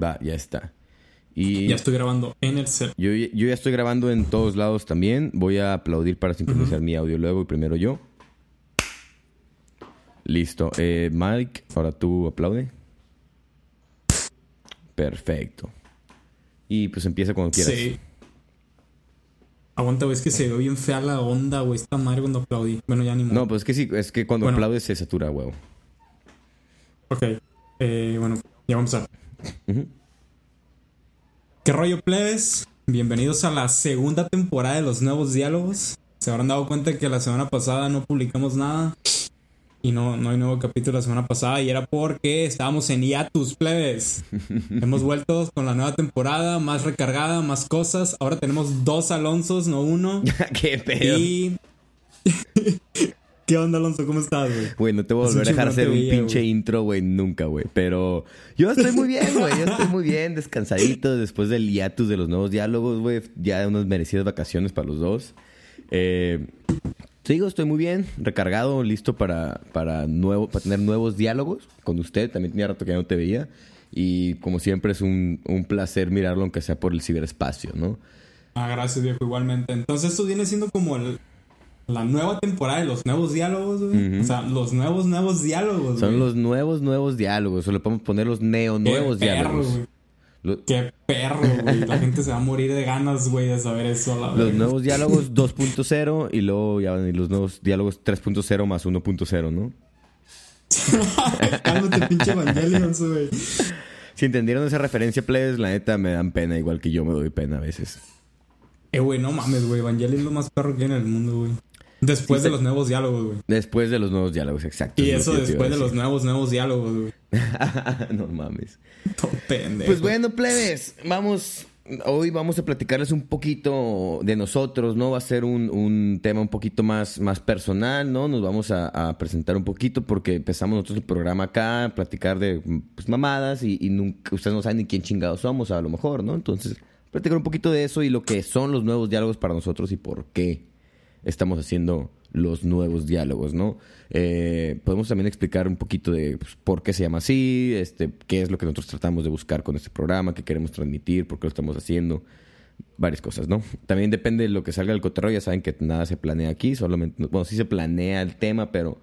Va, ya está. Y Ya estoy grabando en el cel. yo, yo ya estoy grabando en todos lados también. Voy a aplaudir para sincronizar mi audio luego y primero yo. Listo. Eh, Mike, ahora tú aplaude. Perfecto. Y pues empieza cuando quieras. Sí. Aguanta, güey, es que se ve bien fea la onda, güey. Esta madre cuando aplaudí. Bueno, ya ni modo. No, pues es que sí, es que cuando Bueno. aplaudes se satura, huevo. Ok. Eh, bueno, ya vamos a ¿Qué rollo, plebes? Bienvenidos a la segunda temporada de los nuevos diálogos. Se habrán dado cuenta que la semana pasada no publicamos nada. Y no, no hay nuevo capítulo la semana pasada. Y era porque estábamos en hiatus, plebes. Hemos vuelto con la nueva temporada, más recargada, más cosas. Ahora tenemos dos Alonsos, no uno. ¿Qué pedo? Y. ¿Qué onda, Alonso? ¿Cómo estás, güey? Güey, no te voy a volver a dejar hacer un pinche intro, güey, nunca, güey. Pero yo estoy muy bien, güey. Yo estoy muy bien, descansadito después del hiatus de los nuevos diálogos, güey. Ya unas merecidas vacaciones para los dos. Eh, te digo, estoy muy bien, recargado, listo para, para, nuevo, para tener nuevos diálogos con usted. También tenía rato que ya no te veía. Y como siempre es un, un placer mirarlo, aunque sea por el ciberespacio, ¿no? Ah, gracias, viejo, igualmente. Entonces, esto viene siendo como el- la nueva temporada de los nuevos diálogos, güey. O sea, los nuevos, nuevos diálogos, Son güey. los nuevos, nuevos diálogos. O le podemos poner los neo, Qué nuevos perro, diálogos. güey. Lo- Qué perro, güey. La gente se va a morir de ganas, güey, de saber eso. La Los verga. nuevos diálogos 2.0 y luego ya van los nuevos diálogos 3.0 más 1.0, ¿no? Cálmate, pinche Evangelion, güey. Si entendieron esa referencia, plebes, la neta me dan pena, igual que yo me doy pena a veces. Eh, güey, no mames, güey. Evangelion es lo más perro que hay en el mundo, güey. Después Sí, de los nuevos diálogos, güey. Después de los nuevos diálogos, exacto. Y eso después de los nuevos, nuevos diálogos, güey. no mames. Todo pendejo. Pues bueno, plebes, vamos. Hoy vamos a platicarles un poquito de nosotros, ¿no? Va a ser un, un tema un poquito más, más personal, ¿no? Nos vamos a, a presentar un poquito porque empezamos nosotros el programa acá, a platicar de pues, mamadas y, y nunca, ustedes no saben ni quién chingados somos a lo mejor, ¿no? Entonces, platicar un poquito de eso y lo que son los nuevos diálogos para nosotros y por qué estamos haciendo los nuevos diálogos, ¿no? Eh, podemos también explicar un poquito de pues, por qué se llama así, este, qué es lo que nosotros tratamos de buscar con este programa, qué queremos transmitir, por qué lo estamos haciendo, varias cosas, ¿no? También depende de lo que salga del cotorreo, ya saben que nada se planea aquí, solamente, bueno, sí se planea el tema, pero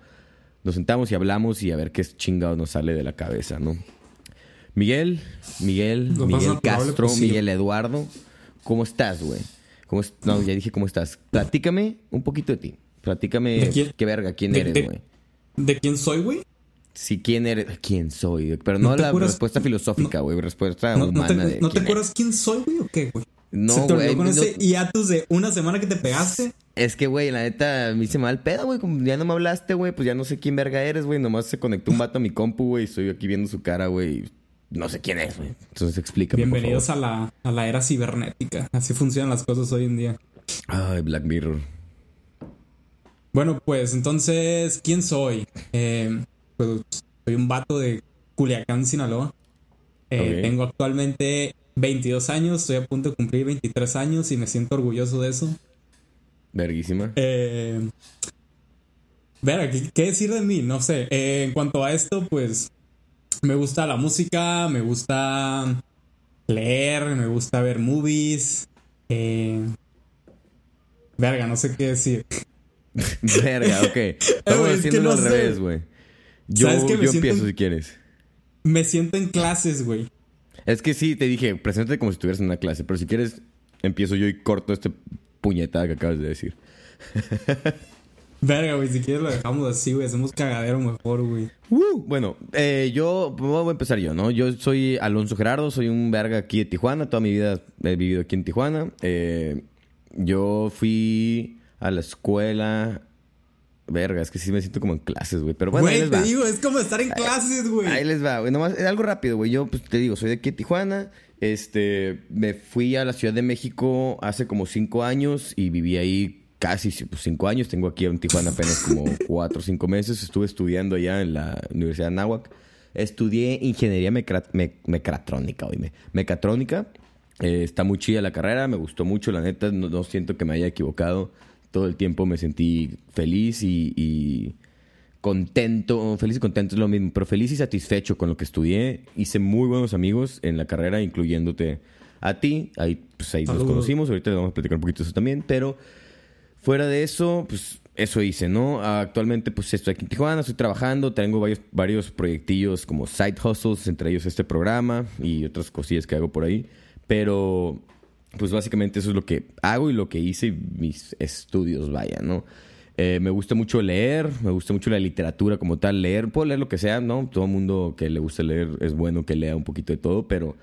nos sentamos y hablamos y a ver qué chingados nos sale de la cabeza, ¿no? Miguel, Miguel, Miguel Castro. Miguel Eduardo, ¿cómo estás, güey? ¿Cómo No, ya dije cómo estás. Platícame un poquito de ti. Platícame ¿De quién? qué verga, quién De- eres, güey. ¿De quién soy, güey? Sí, quién eres, quién soy, pero no, ¿No te la respuesta filosófica, güey, respuesta ¿No, no humana te, de ¿no te quién acuerdas quién soy, güey, o qué, güey? No, ¿Se te olvidó güey, con ese hiatus de una semana que te pegaste? Es que, güey, la neta, me va el pedo, güey. Como ya no me hablaste, güey, pues ya no sé quién verga eres, güey. Nomás se conectó un vato a mi compu, güey, y estoy aquí viendo su cara, güey. No sé quién es, güey. Entonces explícame, por Bienvenidos favor. a la, a la era cibernética. Así funcionan las cosas hoy en día. Ay, Black Mirror. Bueno, pues entonces, ¿quién soy? Eh, pues soy un vato de Culiacán, Sinaloa. Eh. Tengo actualmente 22 años, estoy a punto de cumplir 23 años y me siento orgulloso de eso. Verguísima. Eh, ¿qué, qué decir de mí? No sé. Eh, en cuanto a esto, pues me gusta la música, me gusta leer, me gusta ver movies. Eh, verga, no sé qué decir. Verga, ok. Estamos es que haciéndolo no al sé. revés, güey. Yo, yo siento empiezo si quieres. Me siento en clases, güey. Es que sí, te dije, preséntate como si estuvieras en una clase, pero si quieres, empiezo yo y corto este puñetada que acabas de decir. Verga, güey, si quieres lo dejamos así, güey. Hacemos cagadero mejor, güey. Uh, bueno, eh, yo voy a empezar yo, ¿no? Yo soy Alonso Gerardo, soy un verga aquí de Tijuana, toda mi vida he vivido aquí en Tijuana. Eh, yo fui a la escuela. Verga, es que sí me siento como en clases, güey. Pero bueno, ahí Güey, les te va. digo, es como estar en clases, güey. Ahí les va, güey. Nomás, es algo rápido, güey. Yo, pues, te digo, soy de aquí de Tijuana. Este, me fui a la Ciudad de México hace como cinco años y viví ahí casi pues, cinco años. Tengo aquí en Tijuana apenas como cuatro o cinco meses. Estuve estudiando allá en la Universidad de Anáhuac. Estudié ingeniería mecra- me- mecatrónica, oíme. Mecatrónica. Eh, está muy chida la carrera, me gustó mucho, la neta. No, no siento que me haya equivocado. Todo el tiempo me sentí feliz y- y contento, feliz y contento es lo mismo, pero feliz y satisfecho con lo que estudié. Hice muy buenos amigos en la carrera, incluyéndote a ti. Ahí, pues ahí nos conocimos, ahorita vamos a platicar un poquito de eso también, pero fuera de eso, pues eso hice, ¿no? Actualmente pues estoy aquí en Tijuana, estoy trabajando, tengo varios, varios proyectillos como side hustles, entre ellos este programa y otras cosillas que hago por ahí, pero pues básicamente eso es lo que hago y lo que hice mis estudios, vaya, ¿no? Eh, me gusta mucho leer, me gusta mucho la literatura como tal, leer, puedo leer lo que sea, ¿no? Todo mundo que le gusta leer es bueno que lea un poquito de todo, pero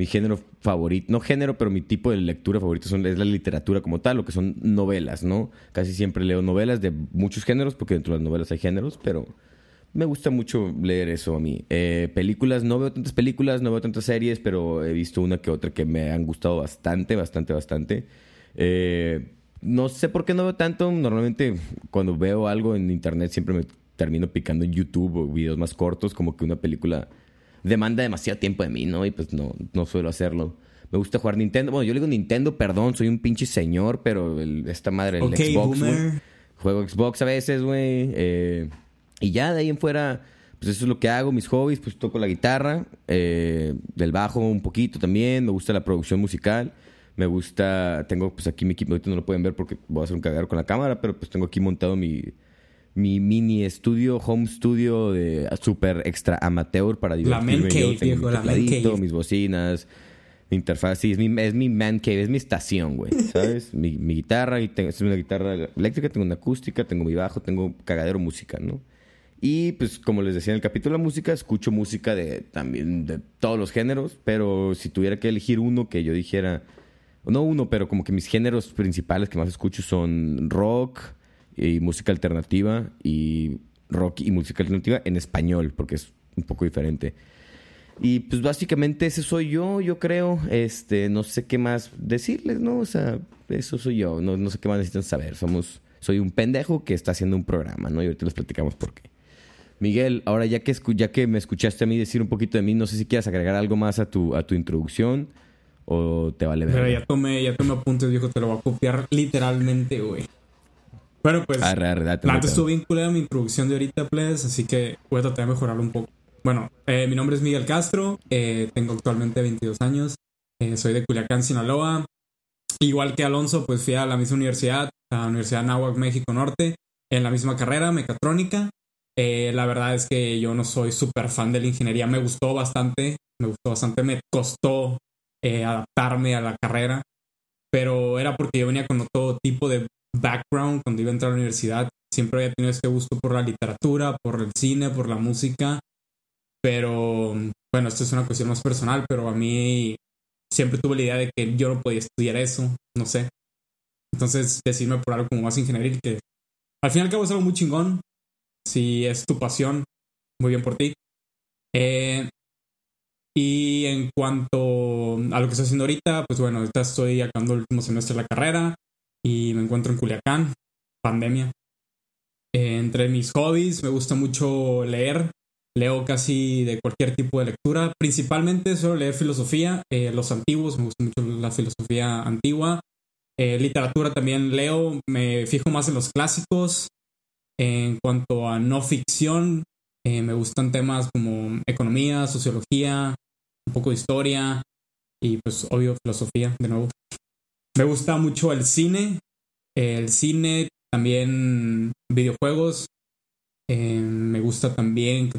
mi género favorito, no género, pero mi tipo de lectura favorito son, es la literatura como tal, lo que son novelas, ¿no? Casi siempre leo novelas de muchos géneros, porque dentro de las novelas hay géneros, pero me gusta mucho leer eso a mí. Eh, películas, no veo tantas películas, no veo tantas series, pero he visto una que otra que me han gustado bastante, bastante, bastante. Eh, no sé por qué no veo tanto. Normalmente cuando veo algo en internet siempre me termino picando en YouTube o videos más cortos, como que una película demanda demasiado tiempo de mí, ¿no? Y pues no, no suelo hacerlo. Me gusta jugar Nintendo. Bueno, yo le digo Nintendo, perdón, soy un pinche señor, pero esta madre, el Xbox, Juego Xbox a veces, güey. Eh, y ya de ahí en fuera, pues eso es lo que hago, mis hobbies, pues toco la guitarra, eh, del bajo un poquito también, me gusta la producción musical. Me gusta, tengo pues aquí mi equipo, ahorita no lo pueden ver porque voy a hacer un cagadero con la cámara, pero pues tengo aquí montado mi, mi mini estudio, home studio de super extra amateur para divertirme. La man cave, viejo, la man cave. Mis bocinas, mi interfaz, sí, es mi, es mi man cave, es mi estación, güey, ¿sabes? mi, mi, guitarra, y tengo, es una guitarra eléctrica, tengo una acústica, tengo mi bajo, tengo cagadero música, ¿no? Y pues como les decía en el capítulo de la música, escucho música de también de todos los géneros, pero si tuviera que elegir uno que yo dijera no uno, pero como que mis géneros principales que más escucho son rock y música alternativa y rock y música alternativa en español, porque es un poco diferente. Y pues básicamente ese soy yo, yo creo. Este, no sé qué más decirles, ¿no? O sea, eso soy yo, no, no sé qué más necesitan saber. Somos, soy un pendejo que está haciendo un programa, ¿no? Y ahorita les platicamos por qué. Miguel, ahora ya que, ya que me escuchaste a mí decir un poquito de mí, no sé si quieras agregar algo más a tu, a tu introducción o te vale ver. Pero ya tomé, ya tomé apuntes, viejo, te lo voy a copiar literalmente, güey. Bueno, pues. Arre, arre, date, la estuvo vinculada a mi introducción de ahorita, please, así que voy a tratar de mejorarlo un poco. Bueno, eh, mi nombre es Miguel Castro, eh, tengo actualmente 22 años, eh, soy de Culiacán, Sinaloa. Igual que Alonso, pues fui a la misma universidad, a la Universidad Nahuac, México Norte, en la misma carrera, mecatrónica. la verdad es que yo no soy súper fan de la ingeniería, me gustó bastante, me gustó bastante, me costó adaptarme a la carrera, pero era porque yo venía con todo tipo de background cuando iba a entrar a la universidad. Siempre había tenido ese gusto por la literatura, por el cine, por la música, pero bueno, esto es una cuestión más personal, pero a mí siempre tuve la idea de que yo no podía estudiar eso, no sé. Entonces, decirme por algo como más ingeniería, que al fin y al cabo es algo muy chingón. Si es tu pasión, muy bien por ti. Eh, y en cuanto a lo que estoy haciendo ahorita, pues bueno, ahorita estoy acabando el último semestre de la carrera y me encuentro en Culiacán, pandemia. entre mis hobbies me gusta mucho leer, leo casi de cualquier tipo de lectura, principalmente suelo leer filosofía, eh, los antiguos, me gusta mucho la filosofía antigua, eh, literatura también leo, me fijo más en los clásicos, en cuanto a no ficción, eh, me gustan temas como economía, sociología, un poco de historia y pues obvio filosofía de nuevo. Me gusta mucho el cine, el cine, también videojuegos. Eh, me gusta también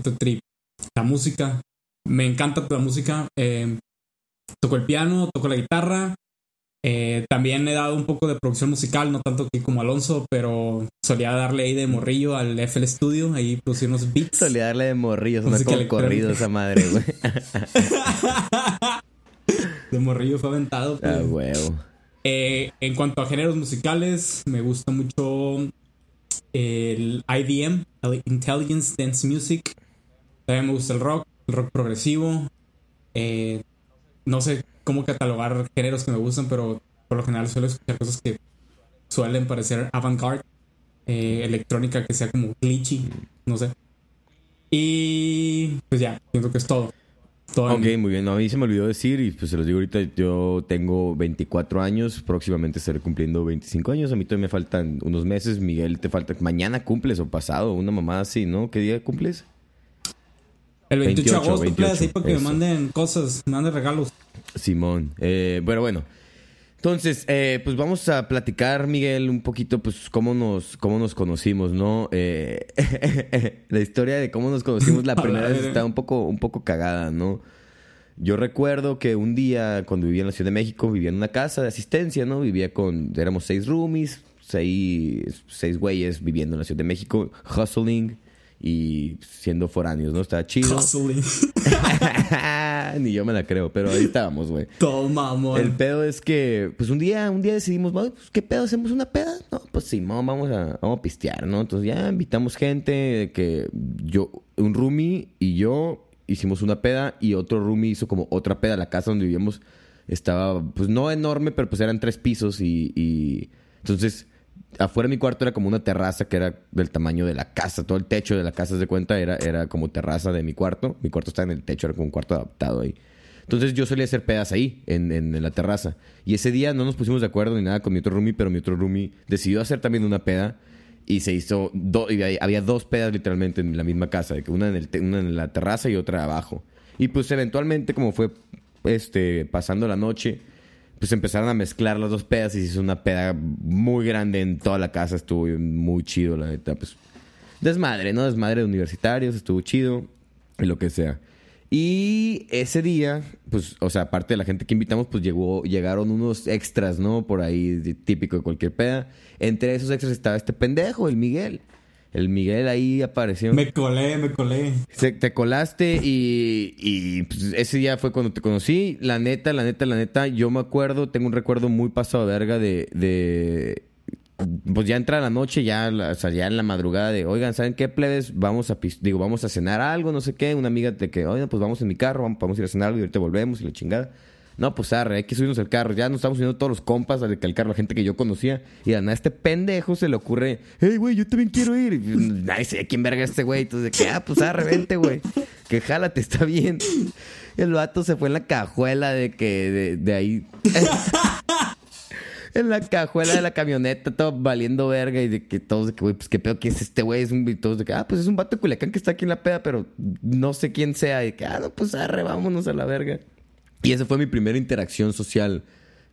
la música. Me encanta la música. Eh, toco el piano, toco la guitarra. Eh, también he dado un poco de producción musical, no tanto que como Alonso, pero solía darle ahí de morrillo al FL Studio, ahí producir unos beats. Solía darle de morrillo, una como corrido esa madre, güey. de morrillo fue aventado. Ah, huevo. Eh, en cuanto a géneros musicales, me gusta mucho el IDM, el Intelligence Dance Music. También me gusta el rock, el rock progresivo. Eh, no sé cómo catalogar géneros que me gustan, pero por lo general suelo escuchar cosas que suelen parecer avant-garde, eh, electrónica que sea como glitchy, no sé. Y pues ya, siento que es todo. Todo Ok, muy bien. No, a mí se me olvidó decir, y pues se los digo ahorita, yo tengo 24 años, próximamente estaré cumpliendo 25 años. A mí todavía me faltan unos meses. Miguel, te falta. Mañana cumples o pasado, una mamada así, ¿no? ¿Qué día cumples? El 28, de 28, agosto, 28, plebes, ahí para que me manden cosas, me manden regalos. Simón. Eh, bueno, bueno. Entonces, eh, pues vamos a platicar, Miguel, un poquito, pues, cómo nos, cómo nos conocimos, ¿no? Eh, la historia de cómo nos conocimos la primera vez está un poco, un poco cagada, ¿no? Yo recuerdo que un día, cuando vivía en la Ciudad de México, vivía en una casa de asistencia, ¿no? Vivía con, éramos seis roomies, seis, seis güeyes viviendo en la Ciudad de México, hustling y siendo foráneos, ¿no? Estaba chido. Ni yo me la creo, pero ahí estábamos, güey. Todo mamón. El pedo es que, pues un día, un día decidimos, "Bueno, pues, ¿qué pedo? ¿Hacemos una peda? No, pues sí, vamos a, vamos a pistear, ¿no? Entonces ya invitamos gente que yo, un roomie y yo hicimos una peda y otro roomie hizo como otra peda. La casa donde vivíamos estaba, pues no enorme, pero pues eran tres pisos y, y entonces afuera de mi cuarto era como una terraza que era del tamaño de la casa. Todo el techo de la casa, de cuenta, era, era como terraza de mi cuarto. Mi cuarto estaba en el techo, era como un cuarto adaptado ahí. Entonces yo solía hacer pedas ahí, en, en- la terraza. Y ese día no nos pusimos de acuerdo ni nada con mi otro roomie, pero mi otro roomie decidió hacer también una peda. Y se hizo, había- dos pedas literalmente en la misma casa, una en, el una en la terraza y otra abajo. Y pues eventualmente, como fue este, pasando la noche, pues empezaron a mezclar las dos pedas y se hizo una peda muy grande en toda la casa. Estuvo muy chido, la neta. Pues desmadre, ¿no? Desmadre de universitarios, estuvo chido y lo que sea. Y ese día, pues, o sea, aparte de la gente que invitamos, pues llegó, llegaron unos extras, ¿no? Por ahí, típico de cualquier peda. Entre esos extras estaba este pendejo, el Miguel. El Miguel ahí apareció. Me colé, me colé. Se- te colaste y, y, pues, ese día fue cuando te conocí. La neta, la neta, la neta, yo me acuerdo, tengo un recuerdo muy pasado de verga de, de pues ya entra la noche, ya, o sea, ya en la madrugada de, oigan, ¿saben qué, plebes? Vamos a, digo, vamos a cenar algo, no sé qué. Una amiga de que, oigan, pues vamos en mi carro, vamos, vamos a ir a cenar algo y ahorita volvemos y la chingada. No, pues arre, hay que subirnos al carro. Ya nos estamos subiendo todos los compas al al carro, la gente que yo conocía. Y a nada, este pendejo se le ocurre, hey, güey, yo también quiero ir. Y, pues, Nadie sé quién verga es este güey. Entonces, que, ah, pues arre, vente, güey. Que jálate, está bien. El vato se fue en la cajuela de que, de, de ahí. en la cajuela de la camioneta, todo valiendo verga. Y de que todos, de que, güey, pues qué pedo, ¿qué es este güey? Es un, y todos de que, ah, pues es un vato de Culiacán que está aquí en la peda, pero no sé quién sea. Y de que, ah, no, pues arre, vámonos a la verga. Y esa fue mi primera interacción social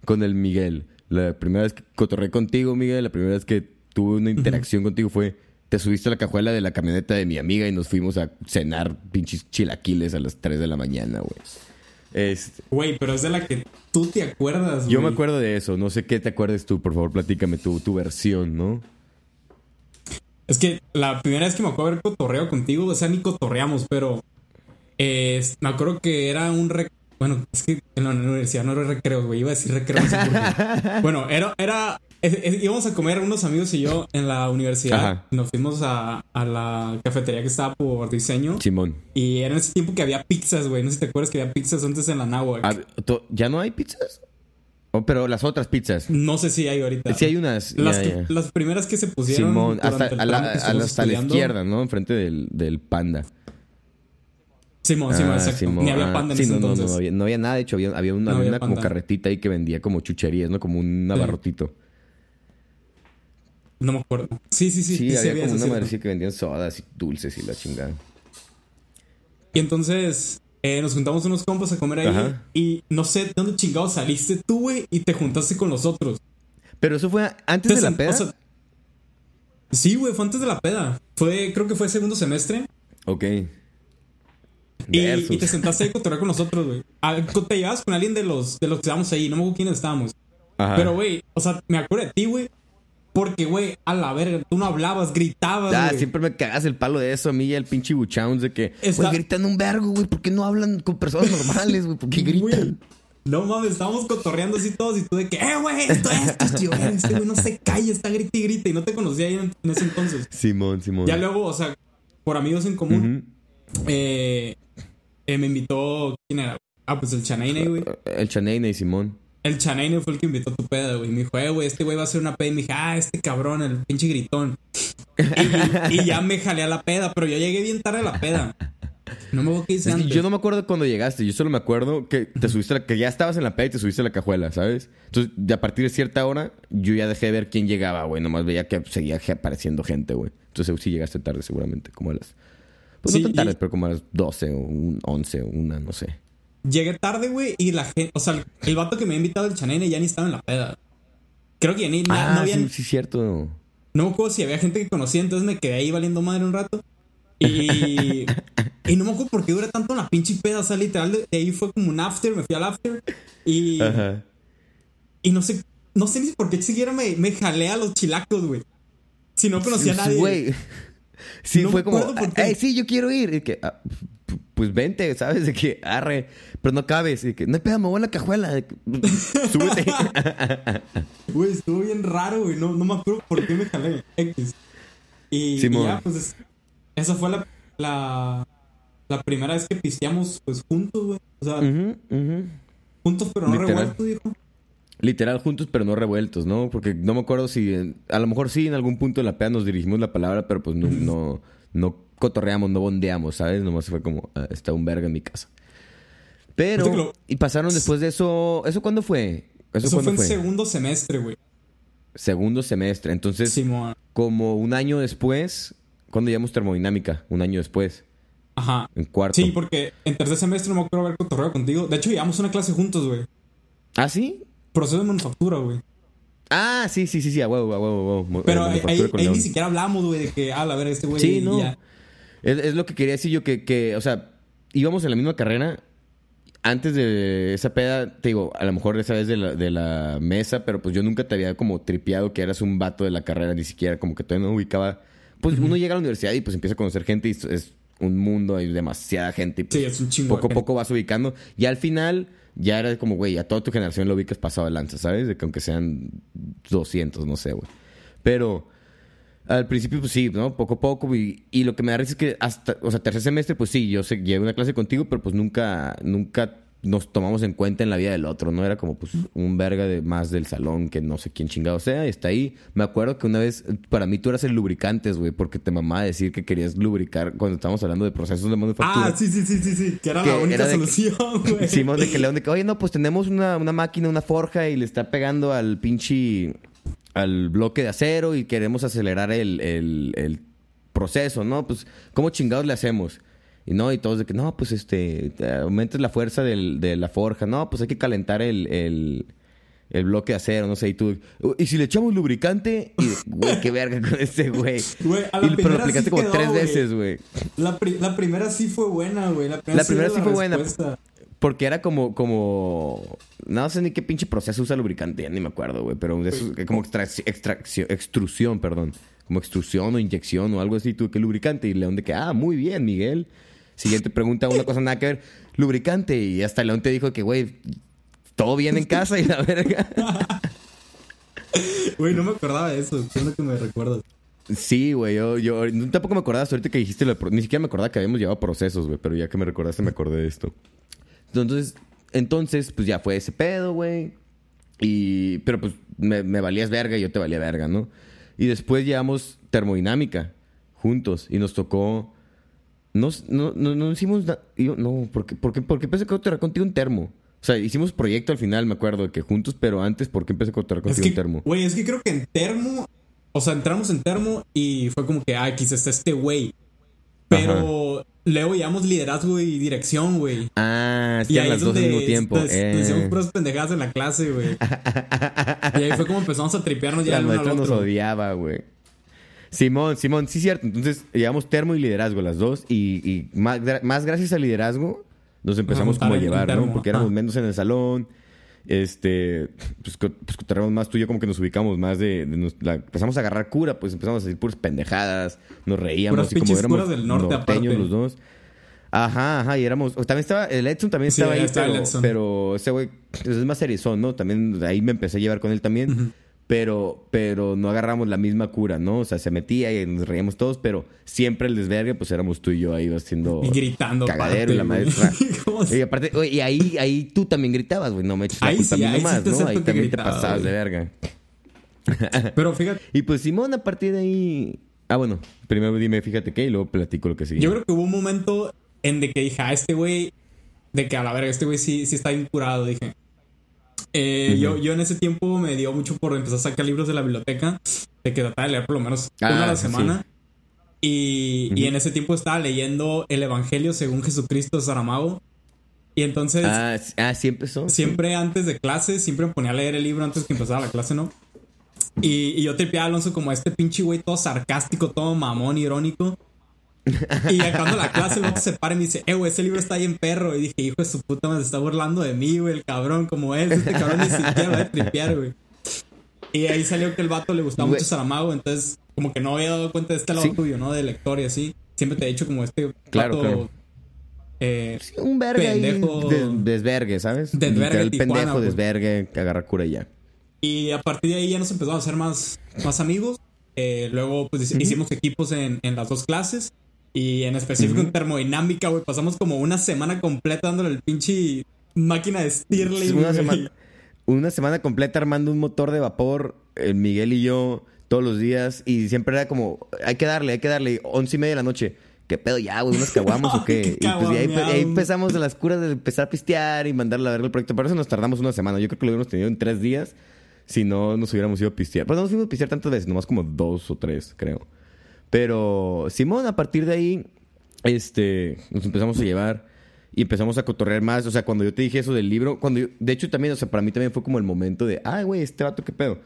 con el Miguel. La primera vez que cotorré contigo, Miguel, la primera vez que tuve una interacción contigo fue... Te subiste a la cajuela de la camioneta de mi amiga y nos fuimos a cenar pinches chilaquiles a las 3 de la mañana, güey. Este, Güey, pero es de la que tú te acuerdas, yo me güey. acuerdo de eso. No sé qué te acuerdes tú. Por favor, platícame tu, tu versión, ¿no? Es que la primera vez que me acuerdo haber cotorreado contigo, o sea, ni cotorreamos, pero eh, me acuerdo que era un. Bueno, es que en la universidad no era recreo, güey. Iba a decir recreo. no bueno, era... era es- es- íbamos a comer unos amigos y yo en la universidad. Ajá. Nos fuimos a, a la cafetería que estaba por diseño. Simón. Y era en ese tiempo que había pizzas, güey. No sé si te acuerdas que había pizzas antes en la náhuatl. Ah, ¿Ya no hay pizzas? Oh, pero las otras pizzas. No sé si hay ahorita. Sí hay unas. Las, ya, que- ya. las primeras que se pusieron. Simón, hasta, a la, la- hasta izquierda, ¿no? Enfrente del, del panda. Simón, Simón, Ah, exacto. Simón. Ni había Ah, panda en sí, ese no, no, entonces. No, había, no había nada, de hecho, había, había una, No había una como carretita ahí que vendía como chucherías, ¿no? Como un Sí. abarrotito. No me acuerdo. Sí, sí, sí. Sí, había como eso, una madrecita que vendían sodas y dulces y la chingada. Y entonces eh, nos juntamos unos compas a comer ahí. Ajá. Y no sé de dónde chingados saliste tú, güey, y te juntaste con los otros. Pero eso fue antes de la peda. o sea, sí, güey, fue antes de la peda. Fue, creo que fue segundo semestre. ok. Y, te sentaste ahí a cotorrear con nosotros, güey. Te llevabas con alguien de los, de los que estábamos ahí. No me acuerdo quiénes estábamos. Ajá. Pero, güey, o sea, me acuerdo de ti, güey. Porque, güey, a la verga, tú no hablabas, gritabas, Ah, siempre me cagas el palo de eso a mí y al pinche Buchowns de que, Está- güey, gritan un vergo, güey. ¿Por qué no hablan con personas normales, güey? ¿Por qué gritan? No mames, estábamos cotorreando así todos y tú de que, eh, güey, esto, esto, "Eh, este güey no se calla, está grita y grita. Y no te conocía ahí en, en ese entonces. Simón, Simón. Ya luego, o sea, por amigos en común. Eh, eh, me invitó. ¿Quién era? Ah, pues el Chanaine, güey. El Chaneine y Simón. El Chanaine fue el que invitó a tu peda, güey. Me dijo, eh, güey, este güey va a hacer una peda. Y me dije, ah, este cabrón, el pinche gritón. Y, ya me jalé a la peda, pero yo llegué bien tarde a la peda. No me qué hice Es que antes. yo no me acuerdo cuando llegaste, yo solo me acuerdo que te subiste, la- que ya estabas en la peda y te subiste a la cajuela, ¿sabes? Entonces, de a partir de cierta hora, yo ya dejé de ver quién llegaba, güey. Nomás veía que seguía apareciendo gente, güey. Entonces, sí llegaste tarde, seguramente, como a las. Pues Sí, no tan tarde, y- pero como a las 12 o un 11 o una, no sé. Llegué tarde, güey, y la gente. O sea, el, vato que me había invitado el chanene ya ni estaba en la peda. Creo que ya ni. ah, no había. sí, sí, cierto. No me acuerdo si había gente que conocía, entonces me quedé ahí valiendo madre un rato. Y. y no me acuerdo por qué duré tanto la pinche peda. O sea, literal, de, ahí fue como un after, me fui al after. Y. Ajá. Y no sé. No sé ni por qué siquiera me, me jalé a los chilacos, güey. Si no conocía a nadie. Güey. Sí, No fue como, por qué. "Ey, sí, yo quiero ir. Y que, "Ah, pu- pues vente, ¿sabes? De que, arre, pero no cabes. Y que, no hay pedo, me voy a la cajuela. De que, Súbete. Güey, estuvo bien raro, güey. No, no me acuerdo por qué me jalé. X. Y, ya, pues, es- esa fue la, la, la primera vez que pisteamos, pues, juntos, güey. O sea, ujú. juntos pero no Literal. revueltos, dijo. Literal juntos, pero no revueltos, ¿no? Porque no me acuerdo si... a lo mejor sí en algún punto en la peda nos dirigimos la palabra, pero pues no, no, no cotorreamos, no bondeamos, ¿sabes? Nomás fue como, "Ah, está un verga en mi casa. Pero... Lo- Y pasaron después de eso... ¿Eso cuándo fue? ¿Eso, Eso fue en fue? segundo semestre, güey. Segundo semestre. Entonces, Simón. como un año después... ¿Cuándo llevamos termodinámica? Un año después. Ajá. En cuarto. Sí, porque en tercer semestre no me acuerdo haber cotorreo contigo. De hecho, llevamos una clase juntos, güey. ¿Ah, sí? Proceso de manufactura, güey. Ah, sí, sí, sí, sí, a huevo, a huevo, a huevo. Pero Eh, ahí, manufactura ahí- ni siquiera hablamos, güey, de que, ah, la ver, este güey. Sí, no. ya. Es, es lo que quería decir yo, que, que, o sea, íbamos en la misma carrera. Antes de esa peda, te digo, a lo mejor esa vez de la, de la mesa, pero pues yo nunca te había como tripeado que eras un vato de la carrera, ni siquiera como que todavía no ubicaba. Pues uno llega a la universidad y pues empieza a conocer gente y es, un mundo, hay demasiada gente y pues, Sí, es un chingo poco a poco vas ubicando. Y al final ya era como, güey, a toda tu generación lo ubicas pasado de lanza, ¿sabes? De que aunque sean 200, no sé, güey. Pero al principio, pues sí, ¿no? Poco a poco. Y, y lo que me da risa es que hasta, o sea, tercer semestre, pues sí, yo sé, llevé una clase contigo, pero pues nunca, nunca nos tomamos en cuenta en la vida del otro, ¿no? Era como, pues, un verga de más del salón que no sé quién chingado sea y está ahí. Me acuerdo que una vez, para mí tú eras el lubricantes, güey, porque te mamaba decir que querías lubricar cuando estábamos hablando de procesos de manufactura. Ah, sí, sí, sí, sí, sí. Que era Que la única era solución, güey. Simón de que León de que, oye, no, pues tenemos una, una máquina, una forja y le está pegando al pinche al bloque de acero y queremos acelerar el, el, el proceso, ¿no? Pues, ¿cómo chingados le hacemos? Y no, y todos de que, no, pues este, te aumentes la fuerza del- de la forja, no, pues hay que calentar el, el, el bloque de acero, no sé, y tú, y si le echamos lubricante, y, güey, qué verga con ese güey. Güey, a la Y- Pero lo aplicaste sí como quedó, tres veces, güey. La, pri- la primera sí fue buena, güey. La primera, La primera era sí fue buena. Porque era como, como, no sé ni qué pinche proceso usa lubricante, ya ni me acuerdo, güey, pero esos- como extrac- extracción, extrusión, perdón, como extrusión o inyección o algo así, tú, ¿qué lubricante? Y León de que, ah, muy bien, Miguel. Siguiente pregunta, una cosa nada que ver, lubricante, y hasta León te dijo que, güey, todo bien en casa y la verga. Güey, no me acordaba de eso. ¿Qué es lo que me recuerdas? Sí, güey, yo, tampoco me acordaba ahorita que dijiste, lo ni siquiera me acordaba que habíamos llevado procesos, güey, pero ya que me recordaste me acordé de esto. Entonces, entonces, pues ya fue ese pedo, güey. Y, pero pues me, me valías verga y yo te valía verga, ¿no? Y después llevamos termodinámica juntos y nos tocó, no, no, no, no hicimos, yo, no, porque, porque, porque empecé a cotorrear contigo un termo. O sea, hicimos proyecto al final, me acuerdo, de que juntos, pero antes, ¿por qué empecé a cotorrear Es contigo que, un termo? güey, es que creo que en termo. O sea, entramos en termo y fue como que, ah, quizás está este güey. Pero luego llevamos liderazgo y dirección, güey. Ah, es que Y ahí las es dos al mismo tiempo. des- eh. puras pendejadas en la clase, güey. y ahí fue como empezamos a tripearnos ya La el uno al nos otro. odiaba, güey. Simón, Simón, sí, cierto. Entonces, llevamos termo y liderazgo las dos. Y, y más, gra- más gracias al liderazgo, nos empezamos como a llevar, ¿no? Porque éramos ajá. menos en el salón. Este, pues, pues más tú y yo, como que nos ubicamos más de. de nos- la- empezamos a agarrar cura, pues empezamos a decir puras pendejadas, nos reíamos Puras y como éramos del norte, norteños aparte. los dos. Ajá, ajá, y éramos. También estaba. El Edson también Sí, estaba ahí, estaba el pero, pero ese güey pues, es más serizón, ¿no? También ahí me empecé a llevar con él también. Pero, pero no agarramos la misma cura, ¿no? O sea, se metía y nos reíamos todos, pero siempre el desvergue, pues éramos tú y yo ahí haciendo Y gritando. cagadero y la maestra. ¿Cómo se- Y aparte, oye, y ahí, ahí tú también gritabas, güey. No me eches la Ahí culpa sí, a mí ahí sí nomás, te ¿no? Ahí también gritaba, te pasabas de verga. Pero fíjate, Y pues Simón, a partir de ahí. Ah, bueno, primero dime, fíjate qué, y luego platico lo que sigue. yo creo que hubo un momento en de que dije, ah, este güey, de que a la verga, este güey sí, sí está bien curado, dije. Eh, yo, yo en ese tiempo me dio mucho por empezar a sacar libros de la biblioteca, de que trataba de leer por lo menos una a la Ah, semana. Y, y en ese tiempo estaba leyendo el Evangelio según Jesucristo de Saramago. Y entonces, Ah, s- ah, sí empezó. siempre antes de clase, siempre me ponía a leer el libro antes que empezara la clase, ¿no? Y, y yo tripeaba a Alonso como este pinche güey todo sarcástico, todo mamón, irónico. Y acabando la clase, el se para y me dice, eh, güey, ese libro está ahí en perro. Y dije, hijo de su puta, me está burlando de mí, güey, el cabrón, como es. Este cabrón ni siquiera va a tripear, güey. Y ahí salió que el vato le gustaba mucho Saramago, entonces como que no había dado cuenta de este lado Sí. tuyo, ¿no? De lector y así. Siempre te he dicho como este Claro, vato, claro. eh, Sí, un verga Pendejo. de- desvergue, ¿sabes? Desvergue Literal, Tijuana, pendejo, desvergue, que agarra cura y ya. Y a partir de ahí ya nos empezamos a hacer más, más amigos. Eh, luego, pues hicimos equipos en, en las dos clases. Y en específico en termodinámica, güey. Pasamos como una semana completa dándole el pinche máquina de Stirling. una, semana, una semana completa armando un motor de vapor, el Miguel y yo, todos los días. Y siempre era como, hay que darle, hay que darle. Once y media de la noche. ¿Qué pedo ya, güey? ¿Unos caguamos o qué? Y pues ahí, empezamos a las curas de empezar a pistear y mandarle a verga el proyecto. Por eso nos tardamos una semana. Yo creo que lo hubiéramos tenido en tres días si no nos hubiéramos ido a pistear. Pues no nos fuimos a pistear tantas veces, nomás como dos o tres, creo. Pero Simón, a partir de ahí, este, nos empezamos a llevar y empezamos a cotorrear más. O sea, cuando yo te dije eso del libro, cuando yo- de hecho también, o sea, para mí también fue como el momento de, ay, güey, este vato, qué pedo.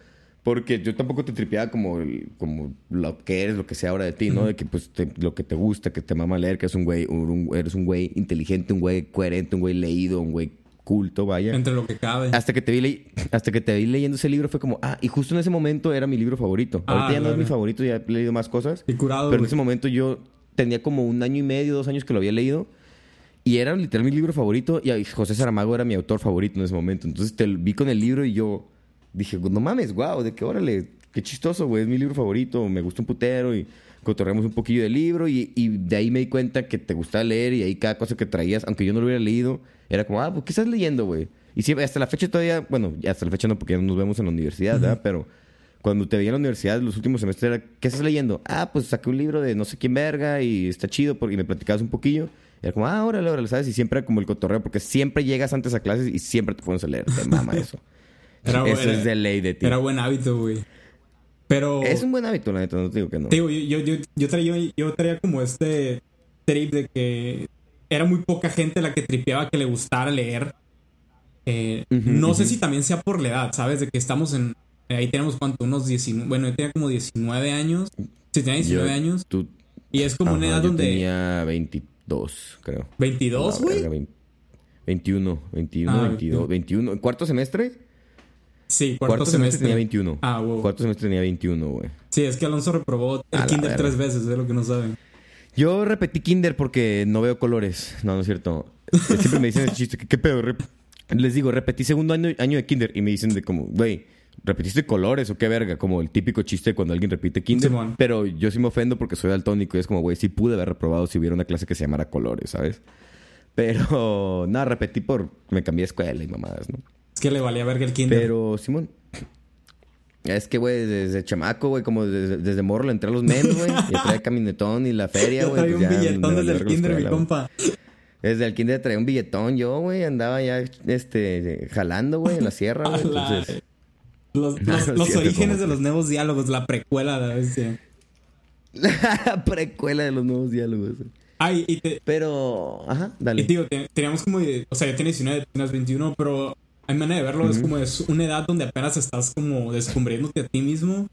Porque yo tampoco te tripeaba como, el- como lo que eres, lo que sea ahora de ti, ¿no? De que pues te- lo que te gusta, que te mama leer, que eres un güey, un- eres un güey inteligente, un güey coherente, un güey leído, un güey culto, vaya. Entre lo que cabe. Hasta que te vi hasta que te vi leyendo ese libro fue como, ah, y justo en ese momento era mi libro favorito. Ah, Ahorita ya no es mi favorito, ya he leído más cosas. Y curado, Pero en güey. ese momento yo tenía como un año y medio, dos años que lo había leído. Y era literal mi libro favorito. Y José Saramago era mi autor favorito en ese momento. Entonces te vi con el libro y yo dije, no mames, wow, de que órale, qué chistoso, güey, es mi libro favorito. Me gusta un putero y cotorreamos un poquillo del libro. Y, y de ahí me di cuenta que te gustaba leer y ahí cada cosa que traías, aunque yo no lo hubiera leído, era como, ah, pues, ¿qué estás leyendo, güey? Y siempre, hasta la fecha todavía, bueno, hasta la fecha no, porque ya no nos vemos en la universidad, ¿verdad? Pero cuando te veía en la universidad los últimos semestres era, ¿qué estás leyendo? Ah, pues saqué un libro de no sé quién verga y está chido porque me platicabas un poquillo. Era como, ah, órale, órale, ¿sabes? Y siempre era como el cotorreo porque siempre llegas antes a clases y siempre te pones a leer. Te mama eso. Era- eso era- es de ley de ti. Era buen hábito, güey. Pero... Es un buen hábito, la neta, no te digo que no. Te digo, yo, yo, yo, traía, yo traía como este trip de que era muy poca gente la que tripeaba que le gustara leer. Eh, no sé si también sea por la edad, ¿sabes? De que estamos en... Ahí tenemos cuánto, unos 19... Bueno, yo tenía como 19 años. Sí, tenía 19 Yo- años. Tú, Y es como una edad yo donde... tenía 22, creo. 22, No, güey. verga, 20 21, 21, Ah, 22, 21. ¿Cuarto semestre? Sí, cuarto, semestre. tenía 21. Ah, wow. Cuarto semestre tenía 21, güey. Sí, es que Alonso reprobó el kinder tres veces, es lo que no saben. Yo repetí kinder porque no veo colores. No, no es cierto. Siempre me dicen ese chiste. ¿Qué, qué pedo? Les digo, repetí segundo año, año de kinder. Y me dicen de como, güey, ¿repetiste colores o qué verga? Como el típico chiste cuando alguien repite kinder. Simón. Pero yo sí me ofendo porque soy daltónico. Y es como, güey, sí pude haber reprobado si hubiera una clase que se llamara colores, ¿sabes? Pero, nada, repetí por... Me cambié de escuela y mamadas, ¿no? Es que le valía verga el kinder. Pero, Simón... Es que, güey, desde chamaco, güey, como desde, desde morro le entré a los memes, güey. Y traía el caminetón y la feria, güey. traía pues un billetón desde el kinder, mi compa. Desde el kinder traía un billetón yo, güey. Andaba ya, este, jalando, güey, en la sierra, güey. Entonces, Los, los- cierto, orígenes de los nuevos diálogos, la precuela de la bestia. la precuela de los nuevos diálogos. Ay, y te, Pero, ajá, y dale. digo, te- teníamos como, o sea, yo tenía 19, tú tenías 21, pero hay manera de verlo, es como es una edad donde apenas estás como descubriéndote a ti mismo.